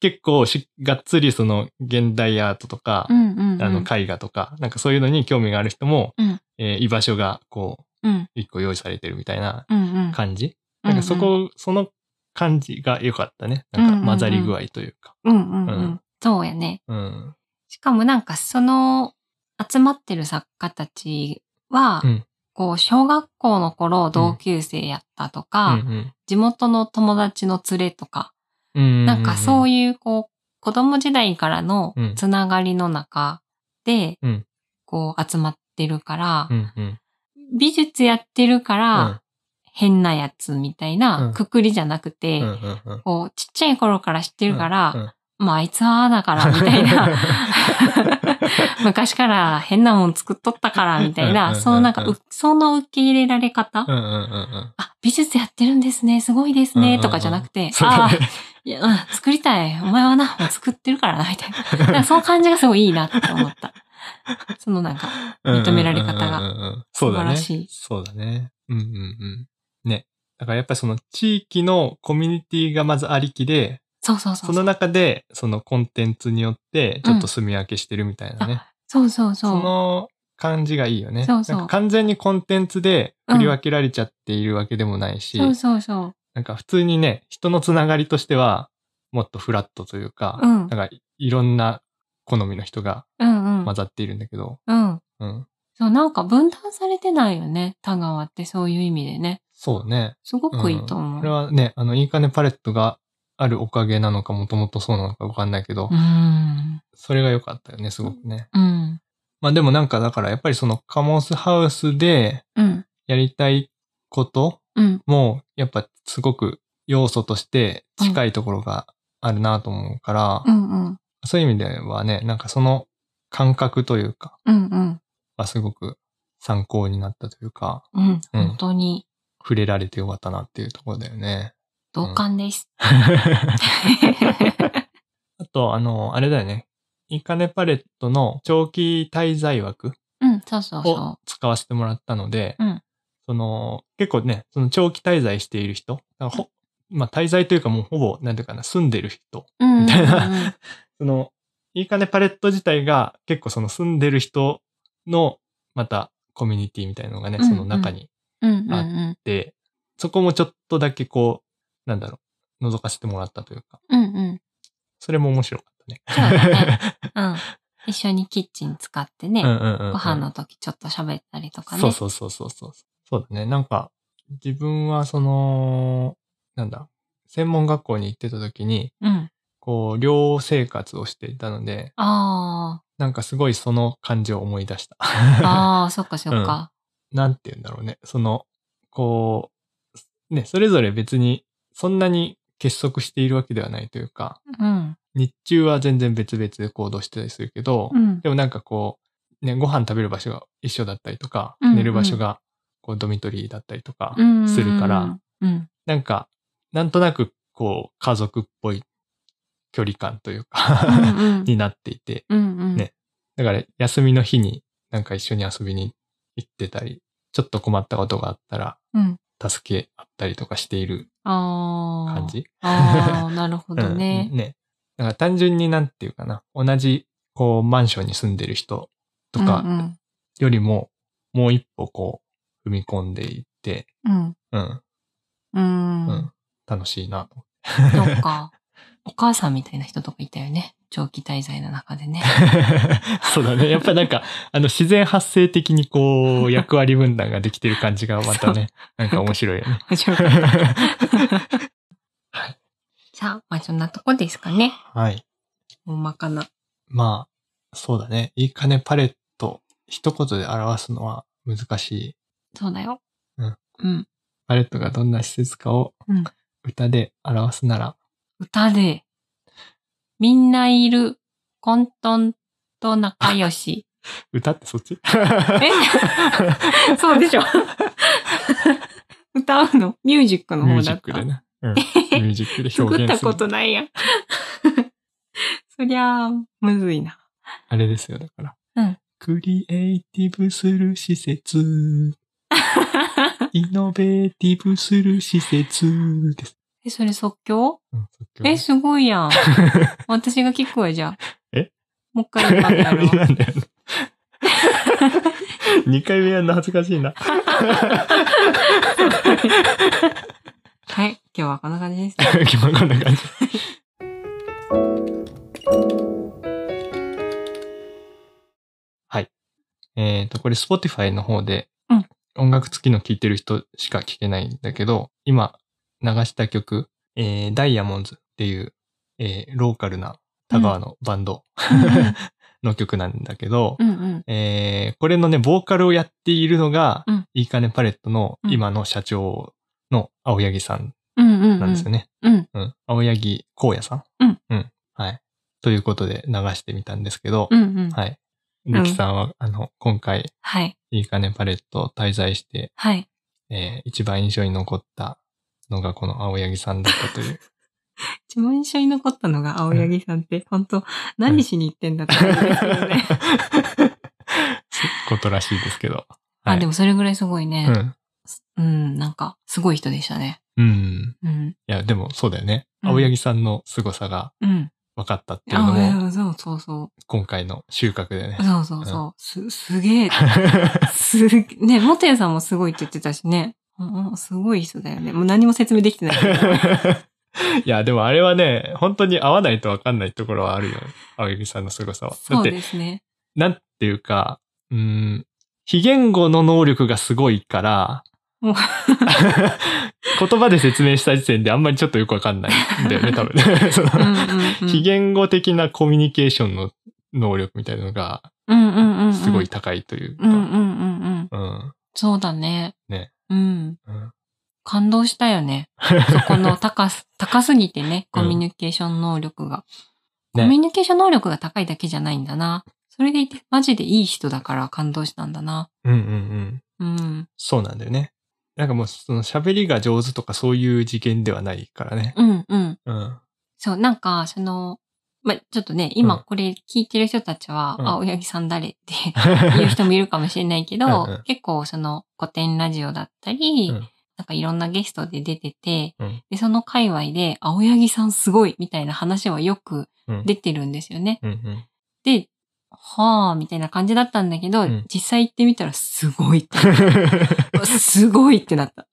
[SPEAKER 2] 結構し、がっつりその、現代アートとか、
[SPEAKER 1] うんうんうん。
[SPEAKER 2] あの、絵画とか、なんかそういうのに興味がある人も、
[SPEAKER 1] うん
[SPEAKER 2] えー居場所が、こう、
[SPEAKER 1] うん
[SPEAKER 2] 一個用意されてるみたいな
[SPEAKER 1] うんうん。
[SPEAKER 2] 感じ、
[SPEAKER 1] うん
[SPEAKER 2] なんかそこ、その感じが良かったね。なんか混ざり具合というか。
[SPEAKER 1] うんうんう
[SPEAKER 2] うん
[SPEAKER 1] ん。そうやね。
[SPEAKER 2] うん。
[SPEAKER 1] しかもなんかその集まってる作家たちは、
[SPEAKER 2] うん
[SPEAKER 1] こう小学校の頃同級生やったとか、
[SPEAKER 2] うん
[SPEAKER 1] 地元の友達の連れとか、
[SPEAKER 2] うん。
[SPEAKER 1] なんかそう
[SPEAKER 2] い
[SPEAKER 1] いうこう子供時代からの
[SPEAKER 2] うん
[SPEAKER 1] つながりの中で、
[SPEAKER 2] うん
[SPEAKER 1] こう集まってるから、
[SPEAKER 2] うん。うん
[SPEAKER 1] 美術やってるか
[SPEAKER 2] うん。
[SPEAKER 1] ら変なやつみたいな
[SPEAKER 2] うん
[SPEAKER 1] くくりじゃなくて。こうちっちゃい頃から知ってるから、
[SPEAKER 2] うん
[SPEAKER 1] まああいつはだから、みたいな。<laughs> 昔から変なもん作っとったから、みたいな、そのなんか、うその受け入れられ方？あ、美術やってるんですね、すごいですね、とかじゃなくて、ああ、いや、うん、作りたい。お前はな、作ってるからな、みたいな。<laughs> その感じがすごいいいなって思った。<laughs> そのなんか、認められ方が。素晴らしい
[SPEAKER 2] そうだね。うんうんうん。ね。だからやっぱりその地域のコミュニティがまずありきで、
[SPEAKER 1] そうそうそう。
[SPEAKER 2] その中でそのコンテンツによってちょっと住み分けしてるみたいなね。
[SPEAKER 1] そうそうそ。
[SPEAKER 2] そうの感じがいいよね。
[SPEAKER 1] そうそう
[SPEAKER 2] 完全にコンテンツで振り分けられちゃっているわけでもないし、
[SPEAKER 1] そうそうそう。
[SPEAKER 2] なんか普通にね、人のつながりとしてはもっとフラットというか、
[SPEAKER 1] うん
[SPEAKER 2] なんかいろんな好みの人が
[SPEAKER 1] うんうん。
[SPEAKER 2] 混ざっているんだけど、
[SPEAKER 1] うん。
[SPEAKER 2] うん。
[SPEAKER 1] そう、なんか分断されてないよね。田川ってそういう意味でね。
[SPEAKER 2] そうね。
[SPEAKER 1] すごくいいと思う。
[SPEAKER 2] これはね、あの、いいかねパレットがあるおかげなのか、もともとそうなのかわかんないけど、
[SPEAKER 1] うん。
[SPEAKER 2] それが良かったよね、すごくね。
[SPEAKER 1] うん。
[SPEAKER 2] まあでもなんか、だからやっぱりそのカモスハウスで
[SPEAKER 1] うん。
[SPEAKER 2] やりたいこと
[SPEAKER 1] うん。
[SPEAKER 2] も、やっぱすごく要素として近いところがあるなと思うから、
[SPEAKER 1] うんうん。
[SPEAKER 2] そういう意味ではね、なんかその感覚というか、
[SPEAKER 1] うんうん。
[SPEAKER 2] はすごく参考になったというか、
[SPEAKER 1] うん。
[SPEAKER 2] うん
[SPEAKER 1] 本当に
[SPEAKER 2] 触れられてよかったなっていうところだよね。
[SPEAKER 1] 同感です。<laughs>
[SPEAKER 2] あと、あの、あれだよね。イカネパレットの長期滞在枠を
[SPEAKER 1] そ
[SPEAKER 2] 使わせてもらったので、
[SPEAKER 1] うん
[SPEAKER 2] その、結構ね、その長期滞在している人、ほまあ滞在というかもうほぼ、なんていうかな、住んでる人、
[SPEAKER 1] う。うん。
[SPEAKER 2] みたいな <laughs> その、いいかねパレット自体が結構その住んでる人の、またコミュニティみたいなのがね、
[SPEAKER 1] うんうん
[SPEAKER 2] その中に
[SPEAKER 1] うんうん
[SPEAKER 2] あ
[SPEAKER 1] うん。
[SPEAKER 2] で、そこもちょっとだけこう、なんだろう、覗かせてもらったというか、
[SPEAKER 1] うんうん。
[SPEAKER 2] それも面白かったね。
[SPEAKER 1] そうだね。うん。<laughs> 一緒にキッチン使ってね、
[SPEAKER 2] うんうんうんうん
[SPEAKER 1] ご飯の時ちょっと喋ったりとかね。
[SPEAKER 2] そうそうそうそうそう。そうだね。なんか、自分はその、なんだ、専門学校に行ってた時に、
[SPEAKER 1] うん。
[SPEAKER 2] こう、寮生活をしていたので、
[SPEAKER 1] あ
[SPEAKER 2] なんかすごいその感じを思い出した。
[SPEAKER 1] あ、ああ、そっかそっか。
[SPEAKER 2] なんて言うんだろうね。その、こう、ね、それぞれ別にそんなに結束しているわけではないというか、
[SPEAKER 1] うん。
[SPEAKER 2] 日中は全然別々で行動してたりするけど、
[SPEAKER 1] うん。
[SPEAKER 2] でもなんかこう、ね、ご飯食べる場所が一緒だったりとか、
[SPEAKER 1] うんうん
[SPEAKER 2] 寝る場所がこうドミトリーだったりとか
[SPEAKER 1] うん
[SPEAKER 2] するから、、
[SPEAKER 1] うん。
[SPEAKER 2] なんか、なんとなくこう、家族っぽい距離感という
[SPEAKER 1] う
[SPEAKER 2] か、
[SPEAKER 1] んうん。<laughs>
[SPEAKER 2] になっていて、
[SPEAKER 1] うんうん。
[SPEAKER 2] ねだから休みの日になんか一緒に遊びに行ってたり、ちょっと困ったことがあったら、
[SPEAKER 1] うん。
[SPEAKER 2] 助け合ったりとかしている。感じ。
[SPEAKER 1] ああ、<laughs> なるほどね
[SPEAKER 2] うん。ね。だから単純になんていうかな、同じこうマンションに住んでる人とか
[SPEAKER 1] うん
[SPEAKER 2] よりも、もう一歩こう踏み込んでいって、
[SPEAKER 1] うん。
[SPEAKER 2] うん、
[SPEAKER 1] うん。
[SPEAKER 2] 楽しいなと。
[SPEAKER 1] そっか。<laughs> お母さんみたいな人とかいたよね。長期滞在の中でね。<laughs>
[SPEAKER 2] そうだね。やっぱなんか、あの自然発生的にこう役割分担ができてる感じがまたね、<laughs> なんか面白いよね。
[SPEAKER 1] 面白かった。
[SPEAKER 2] はい。
[SPEAKER 1] さあ、まあそんなとこですかね。
[SPEAKER 2] はい。
[SPEAKER 1] 大まかな。
[SPEAKER 2] まあ、そうだね。いいかねパレット、一言で表すのは難しい。
[SPEAKER 1] そうだよ。
[SPEAKER 2] うん。
[SPEAKER 1] うん。
[SPEAKER 2] パレットがどんな施設かを
[SPEAKER 1] うん
[SPEAKER 2] 歌で表すなら、
[SPEAKER 1] 歌で、みんないる、混沌と仲良し。<laughs>
[SPEAKER 2] 歌ってそっち？
[SPEAKER 1] え？<laughs> そうでしょ歌うの？ミュージックの
[SPEAKER 2] ミュージ
[SPEAKER 1] 方だった。
[SPEAKER 2] ックでね。うん。<laughs> ミュージックで
[SPEAKER 1] 作
[SPEAKER 2] 表現する。
[SPEAKER 1] ったことないやん。そりゃあ、むずいな。
[SPEAKER 2] あれですよ、だから。
[SPEAKER 1] うん
[SPEAKER 2] クリエイティブする施設。イノベーティブする施設です。
[SPEAKER 1] え、それ即興？
[SPEAKER 2] うん、即興
[SPEAKER 1] え、すごいやん。<laughs> 私が聞くわ、じゃあ。
[SPEAKER 2] え？
[SPEAKER 1] もう一回歌ってやろう。<laughs>
[SPEAKER 2] なんだよ。<laughs> 二回目やるの恥ずかしいな。
[SPEAKER 1] はい、今日はこんな感じです。
[SPEAKER 2] 今日はこんな感じ。はい。えっ、と、これ Spotify の方で
[SPEAKER 1] うん、
[SPEAKER 2] 音楽付きの聴いてる人しか聴けないんだけど、今流した曲、えーダイヤモンズっていう、えーローカルな田川のバンドの曲なんだけど、
[SPEAKER 1] うんうん。
[SPEAKER 2] えーこれのね、ボーカルをやっているのが、
[SPEAKER 1] うん
[SPEAKER 2] いいかねパレットの
[SPEAKER 1] うん
[SPEAKER 2] 今の社長の青柳さん
[SPEAKER 1] うんうんうん。
[SPEAKER 2] なんですよね。
[SPEAKER 1] うん。
[SPEAKER 2] うん。青柳光也さん？
[SPEAKER 1] うん。
[SPEAKER 2] うん。はい。ということで流してみたんですけど、
[SPEAKER 1] うんうん。
[SPEAKER 2] はい。ルキさんは、あの、今回、
[SPEAKER 1] はい。
[SPEAKER 2] いいかねパレット滞在して、
[SPEAKER 1] はい。
[SPEAKER 2] えー一番印象に残ったのがこの青柳さんだったという。<laughs>
[SPEAKER 1] 一番印象に残ったのが青柳さんって、本当何しに行ってんだって感じですよね。<laughs>
[SPEAKER 2] ことらしいですけど。
[SPEAKER 1] あ、で
[SPEAKER 2] も、
[SPEAKER 1] もそれぐらいすごいうね。
[SPEAKER 2] ん。
[SPEAKER 1] うん、なんか、すごい人でしたね。
[SPEAKER 2] うん。
[SPEAKER 1] うん。
[SPEAKER 2] いや、でもそうだよね。
[SPEAKER 1] うん
[SPEAKER 2] 青柳さんの凄さが
[SPEAKER 1] うん。
[SPEAKER 2] 分かったっていうのも、
[SPEAKER 1] あそうそうそ
[SPEAKER 2] 今回の収穫でね
[SPEAKER 1] う。。そうそうそう。す、すげえ。<laughs> すげえ。ね、モテンさんもすごいって言ってたしね。うんうん、すごい人だよね。もう何も説明できてない。<laughs>
[SPEAKER 2] いや、でもあれはね、本当に合わないと分かんないところはあるよ。青柳さんの凄さは。だ
[SPEAKER 1] そうですね。
[SPEAKER 2] なんていうか、うーん、非言語の能力がすごいから <laughs> <laughs> 言葉で説明した時点であんまりちょっとよくわかんないんだよね、<laughs> 多分。<laughs> その
[SPEAKER 1] うんうんうん。
[SPEAKER 2] 非言語的なコミュニケーションの能力みたいなのが
[SPEAKER 1] うんうんうんうん。
[SPEAKER 2] すごい高いというか。
[SPEAKER 1] うんうんうんうん。
[SPEAKER 2] うん。
[SPEAKER 1] そうだね。
[SPEAKER 2] ね。
[SPEAKER 1] うん。
[SPEAKER 2] うん
[SPEAKER 1] 感動したよね。そこの高す、高すぎてね、コミュニケーション能力が。コミュ
[SPEAKER 2] ね。
[SPEAKER 1] ニケーション能力が高いだけじゃないんだな。それでいて、マジでいい人だから感動したんだな。
[SPEAKER 2] うんうんうん。
[SPEAKER 1] うん。
[SPEAKER 2] そうなんだよね。なんかもうその喋りが上手とかそういう次元ではないからね。
[SPEAKER 1] うんうん。
[SPEAKER 2] うん。
[SPEAKER 1] そう、なんか、その、ま、ちょっとね、今
[SPEAKER 2] うん
[SPEAKER 1] これ聞いてる人たちは、
[SPEAKER 2] うん
[SPEAKER 1] あ、青柳さん誰って <laughs> 言う人もいるかもしれないけど、
[SPEAKER 2] うんうん
[SPEAKER 1] 結構その古典ラジオだったり、
[SPEAKER 2] うん
[SPEAKER 1] なんかいろんなゲストで出てて、
[SPEAKER 2] うん
[SPEAKER 1] で、その界隈で、青柳さんすごいみたいな話はよく
[SPEAKER 2] うん
[SPEAKER 1] 出てるんですよね。
[SPEAKER 2] うんうん。
[SPEAKER 1] で、はあ、みたいな感じだったんだけど、
[SPEAKER 2] うん
[SPEAKER 1] 実際行ってみたらすごいって、<laughs> すごいってなった。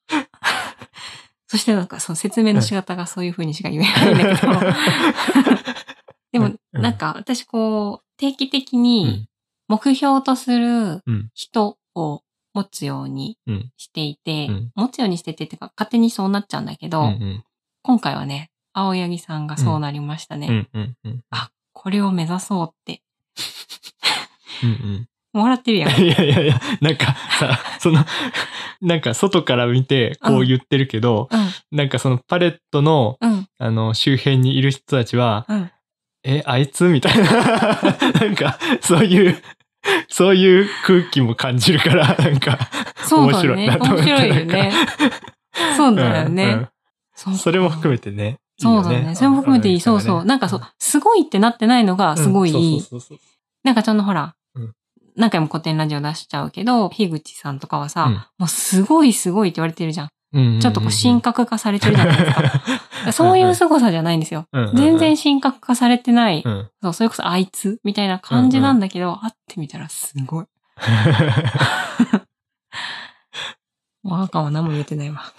[SPEAKER 1] そしてなんかその説明の仕方がそういう風にしか言えないんだけど。<laughs> でも、
[SPEAKER 2] うん
[SPEAKER 1] なんか私こう、定期的
[SPEAKER 2] う
[SPEAKER 1] に
[SPEAKER 2] ん
[SPEAKER 1] 目標とする
[SPEAKER 2] うん
[SPEAKER 1] 人を持つように
[SPEAKER 2] うん
[SPEAKER 1] していて、
[SPEAKER 2] うん
[SPEAKER 1] 持つようにしててっていうか勝手にそうなっちゃうんだけど、
[SPEAKER 2] うんうん
[SPEAKER 1] 今回はね、青柳さんがそうなりましたね。あ、これを目指そうって。
[SPEAKER 2] うんうん
[SPEAKER 1] もらってるやん。<laughs>
[SPEAKER 2] いやいやいや、なんかさ、<laughs> その、なんか外から見てこう言ってるけど、なんかそのパレットの、
[SPEAKER 1] うん、うん、
[SPEAKER 2] あの、周辺にいる人たちは、
[SPEAKER 1] うん。
[SPEAKER 2] え、あいつみたいな、<laughs> なんか、そういう、そういう空気も感じるから、なんか。面白いなと思
[SPEAKER 1] 面
[SPEAKER 2] って
[SPEAKER 1] 白いよね。そうだよね。
[SPEAKER 2] うんうん
[SPEAKER 1] そう
[SPEAKER 2] それも含めてね。
[SPEAKER 1] そうだね。それも含めていい。そうそう。なんかそう、すごいってなってないのがすごいいい。
[SPEAKER 2] そうそうそう
[SPEAKER 1] なんかそのほら
[SPEAKER 2] うん、
[SPEAKER 1] 何回も古典ラジオ出しちゃうけど、樋口さんとかは
[SPEAKER 2] うん
[SPEAKER 1] さ、もうすごいすごいって言われてるじゃん。ちょっとこう神格化されてるじゃないですか。<laughs> <laughs> そういう凄さじゃないんですよ。
[SPEAKER 2] うんうんうん
[SPEAKER 1] 全然神格化されてない。
[SPEAKER 2] うん。
[SPEAKER 1] そう、それこそあいつみたいな感じなんだけど、会ってみたらすごい。もう赤は何も言ってないわ。<laughs>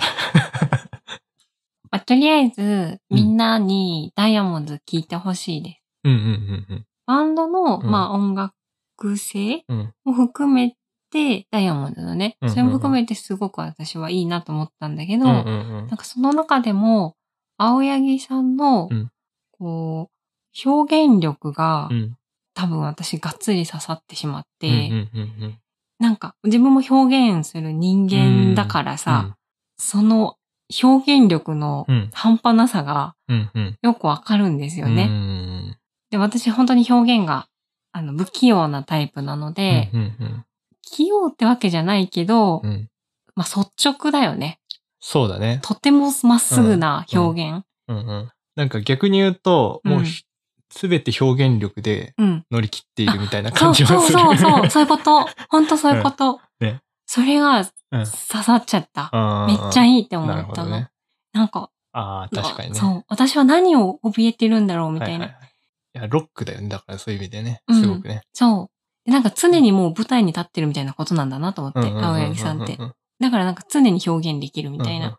[SPEAKER 1] まあ、とりあえず、みんなにダイヤモンド聴いてほしいです。
[SPEAKER 2] うんうんうんうん。
[SPEAKER 1] バンドの、
[SPEAKER 2] うん。
[SPEAKER 1] まあ音楽性
[SPEAKER 2] うん。
[SPEAKER 1] も含めて、ダイヤモンドのね、
[SPEAKER 2] うんうんうん。
[SPEAKER 1] それも含めてすごく私はいいなと思ったんだけど、
[SPEAKER 2] うんうんうん。
[SPEAKER 1] なんかその中でも、青柳さんの、
[SPEAKER 2] うん。
[SPEAKER 1] こう、表現力が、
[SPEAKER 2] うん。
[SPEAKER 1] 多分私がっつり刺さってしまって、
[SPEAKER 2] うんうんうん
[SPEAKER 1] なんか自分も表現する人間だからさ、その表現力の
[SPEAKER 2] うん。
[SPEAKER 1] 半端なさが
[SPEAKER 2] うんうん。
[SPEAKER 1] よくわかるんですよ
[SPEAKER 2] うん
[SPEAKER 1] ね。
[SPEAKER 2] うん
[SPEAKER 1] で、私本当に表現が、あの、不器用なタイプなので、
[SPEAKER 2] うんうん
[SPEAKER 1] 器用ってわけじゃないけど、
[SPEAKER 2] うんうん
[SPEAKER 1] まあ、率直だよね。
[SPEAKER 2] そうだね。
[SPEAKER 1] とてもまっすぐな表現。
[SPEAKER 2] うんうんなんか逆に言うと、もうすべて表現力で
[SPEAKER 1] うん。
[SPEAKER 2] 乗り切っているみたいな
[SPEAKER 1] そう
[SPEAKER 2] 感じはする。
[SPEAKER 1] そうそうそう、<laughs> そういうこと。本当そういうこと。
[SPEAKER 2] ね
[SPEAKER 1] それが
[SPEAKER 2] うん
[SPEAKER 1] 刺さっちゃった。めっちゃいいって思ったの。
[SPEAKER 2] ほどね。
[SPEAKER 1] なんか、
[SPEAKER 2] ああ、確かにね。
[SPEAKER 1] そう。私は何を怯えてるんだろうみたいな。
[SPEAKER 2] はいはいはい。いや、ロックだよね。だからそういう意味でね。
[SPEAKER 1] うん。
[SPEAKER 2] すごくね。
[SPEAKER 1] そう。でなんか常にもう舞台に立ってるみたいなことなんだなと思って、
[SPEAKER 2] うん。うん。うん。うん。
[SPEAKER 1] 青柳さんって。だからなんか常に表現できるみたいな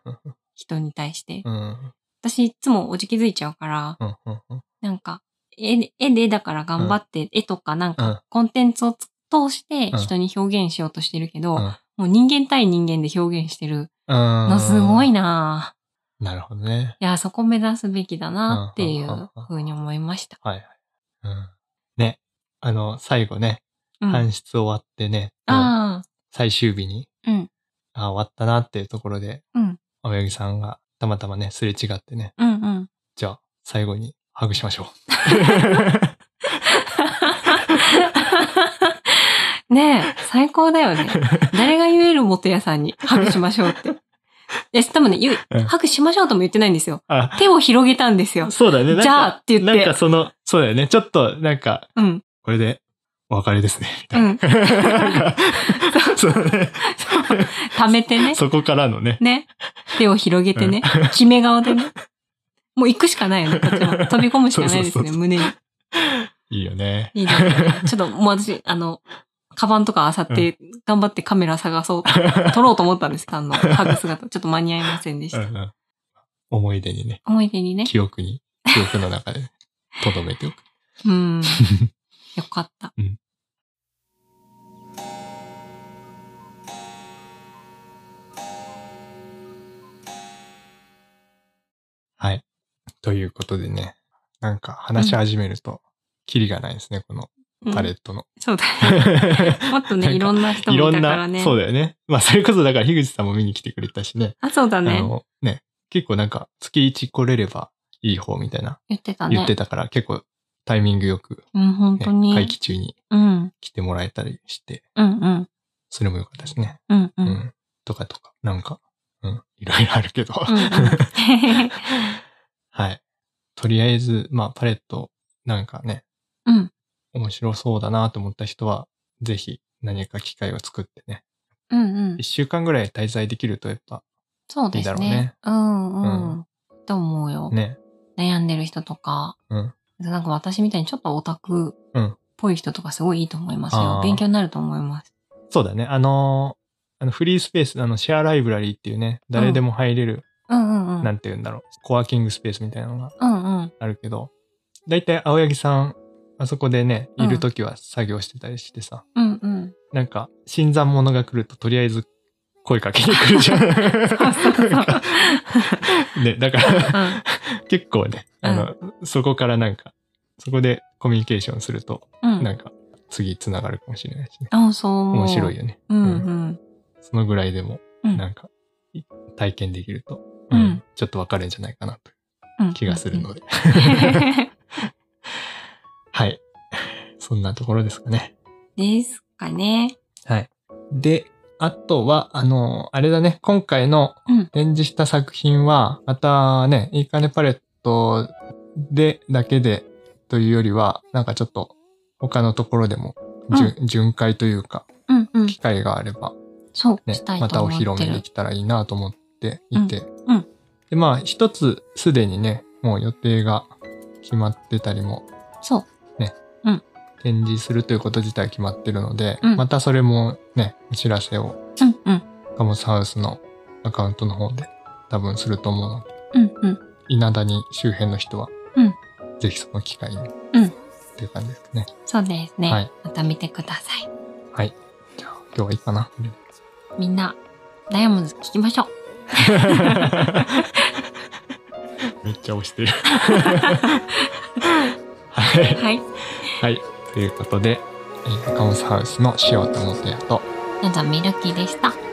[SPEAKER 1] 人に対して。
[SPEAKER 2] うん。うん
[SPEAKER 1] 私いつもおじ気づいちゃうから、
[SPEAKER 2] うん。うん。うん。
[SPEAKER 1] なんか、絵で、絵でだから頑張って、絵とかなん
[SPEAKER 2] うん。
[SPEAKER 1] か、コンテンツを通して
[SPEAKER 2] うん。
[SPEAKER 1] 人に表現しようとしてるけど、
[SPEAKER 2] うん。
[SPEAKER 1] もう人間対人間で表現してる
[SPEAKER 2] うん。
[SPEAKER 1] のすごいなぁ
[SPEAKER 2] なるほどね。
[SPEAKER 1] いや、そこ目指すべきだなってい
[SPEAKER 2] う
[SPEAKER 1] ふうに思いました。
[SPEAKER 2] はいはい。うん。ね。あの、最後ね、
[SPEAKER 1] うん。
[SPEAKER 2] 搬出終わってね、もう
[SPEAKER 1] あ
[SPEAKER 2] 最終日に、
[SPEAKER 1] あ、うん、
[SPEAKER 2] あ終わったなっていうところで、
[SPEAKER 1] うん、
[SPEAKER 2] 青柳さんがたまたまね、すれ違ってね、
[SPEAKER 1] うん、うん。
[SPEAKER 2] じゃあ、最後にハグしましょ
[SPEAKER 1] ねえ、最高だよね。誰が言える元屋さんにハグしましょうって。え、多分ね、言う
[SPEAKER 2] うん
[SPEAKER 1] ハグしましょうとも言ってないんですよ。手を広げたんですよ。
[SPEAKER 2] そうだね。なんか
[SPEAKER 1] じゃあって言って
[SPEAKER 2] なんかその、そうだよね。ちょっと、なんか、
[SPEAKER 1] うん。
[SPEAKER 2] これで、お別れですね。みたいな。<laughs>
[SPEAKER 1] うん。
[SPEAKER 2] なんかそうね。
[SPEAKER 1] 溜めてね。
[SPEAKER 2] そこからのね。
[SPEAKER 1] ね。手を広げてね。決め顔でね。もう行くしかないよね、こっちも。<laughs> 飛び込むしかないですね、
[SPEAKER 2] そうそうそう
[SPEAKER 1] 胸に。
[SPEAKER 2] いいよね。
[SPEAKER 1] いいですね。ちょっともう私、あの、カバンとか漁って、頑張ってカメラ探そう、<laughs> 撮ろうと思ったんですあの、ハグ姿。ちょっと間に合いませんでした。
[SPEAKER 2] うんうん思い出にね、
[SPEAKER 1] 思い出にね。
[SPEAKER 2] 記憶に、記憶の中で、<laughs> 留めておく。
[SPEAKER 1] うん。<laughs> よかった。
[SPEAKER 2] はい。ということでね、なんか話し始めると、キリがないですね、この
[SPEAKER 1] うん
[SPEAKER 2] パレットの。
[SPEAKER 1] そうだね。<laughs> もっとね、いろんな人もい
[SPEAKER 2] いろんな、
[SPEAKER 1] たからね。
[SPEAKER 2] そうだよね。まあ、それこそだから、樋口さんも見に来てくれたしね。
[SPEAKER 1] あ、そうだね。
[SPEAKER 2] あの、ね、結構なんか、月1来れればいい方みたいな
[SPEAKER 1] 言ってたね。
[SPEAKER 2] 言ってたから、結構タイミングよく、
[SPEAKER 1] うん、本
[SPEAKER 2] ね
[SPEAKER 1] 当に。
[SPEAKER 2] 会期中に
[SPEAKER 1] うん。
[SPEAKER 2] 来てもらえたりして、
[SPEAKER 1] うん、うん。
[SPEAKER 2] それもよかったですね。
[SPEAKER 1] うん、う。
[SPEAKER 2] うんん。とかとか、なんか、うん、いろいろあるけど。
[SPEAKER 1] うんうん <laughs>
[SPEAKER 2] はい。とりあえず、まあ、パレット、なんかね、
[SPEAKER 1] うん。
[SPEAKER 2] 面白そうだなと思った人は、ぜひ何か機会を作ってね。
[SPEAKER 1] うん、うん
[SPEAKER 2] 一。週間ぐらい滞在できるとやっぱ、
[SPEAKER 1] そうです
[SPEAKER 2] いいだろうね
[SPEAKER 1] ね。うん、う。
[SPEAKER 2] うん
[SPEAKER 1] と思うよ。
[SPEAKER 2] ね。
[SPEAKER 1] 悩んでる人とか。
[SPEAKER 2] うん。
[SPEAKER 1] なんか私みたいにちょっとオタク
[SPEAKER 2] うん
[SPEAKER 1] っぽい人とかすごいいいと思います
[SPEAKER 2] あ
[SPEAKER 1] よ。
[SPEAKER 2] ー
[SPEAKER 1] 勉強になると思います。
[SPEAKER 2] そうだね。あのーあの、フリースペース、あの、シェアライブラリーっていうね、誰でも入れる、
[SPEAKER 1] うんうんうん。
[SPEAKER 2] なんて言うんだろう、コワーキングスペースみたいなのが
[SPEAKER 1] うんうん。
[SPEAKER 2] あるけど、だいたい青柳さん、あそこでね、いるときは作業してたりしてさ、
[SPEAKER 1] うんうん。
[SPEAKER 2] なんか、新参者が来るととりあえず声かけに来るじゃん。<laughs> <laughs> ね、だから、
[SPEAKER 1] うん <laughs>
[SPEAKER 2] 結構ね、あの、そこからなんか、そこでコミュニケーションすると、
[SPEAKER 1] うん。
[SPEAKER 2] なんか、次繋がるかもしれないしね。
[SPEAKER 1] あ、そう。
[SPEAKER 2] 面白いよね。
[SPEAKER 1] うんうん。
[SPEAKER 2] そのぐらいでも、
[SPEAKER 1] うん
[SPEAKER 2] なんか、い体験できると、
[SPEAKER 1] うん
[SPEAKER 2] ちょっとわかるんじゃないかなと
[SPEAKER 1] うん
[SPEAKER 2] いう気がするので。そんなところですかね。
[SPEAKER 1] ですかね。
[SPEAKER 2] はい。で、あとは、あの、あれだね、今回の
[SPEAKER 1] うん
[SPEAKER 2] 展示した作品は、またね、いいかねパレットで、だけで、というよりは、なんかちょっと、他のところでも、じゅ巡回というか、
[SPEAKER 1] うんうん。
[SPEAKER 2] 機会があれば、
[SPEAKER 1] そう、
[SPEAKER 2] ねまたお。披露目できたらいいなと思っていて。
[SPEAKER 1] うんうん
[SPEAKER 2] で、まあ、一つすでにね、もう予定が決まってたりも、
[SPEAKER 1] そう。
[SPEAKER 2] 展示するということ自体決まってるので、
[SPEAKER 1] うん
[SPEAKER 2] またそれもね、お知らせを
[SPEAKER 1] うんうん。
[SPEAKER 2] カモスハウスのアカウントの方で多分すると思うので、
[SPEAKER 1] うんうん。
[SPEAKER 2] 稲田に周辺の人は、
[SPEAKER 1] うん
[SPEAKER 2] ぜひその機会に、
[SPEAKER 1] うん
[SPEAKER 2] っていう感じですかね。
[SPEAKER 1] そうですね。
[SPEAKER 2] はい
[SPEAKER 1] また見てください。
[SPEAKER 2] はい。じゃあ、今日はいいかな。
[SPEAKER 1] みんな、ダイヤモンド聞きましょう。<laughs>
[SPEAKER 2] めっちゃ押してる。<laughs> はい。
[SPEAKER 1] はい。
[SPEAKER 2] はい。ということで、えーカオスハウスの塩田元也と、
[SPEAKER 1] なざみるきでした。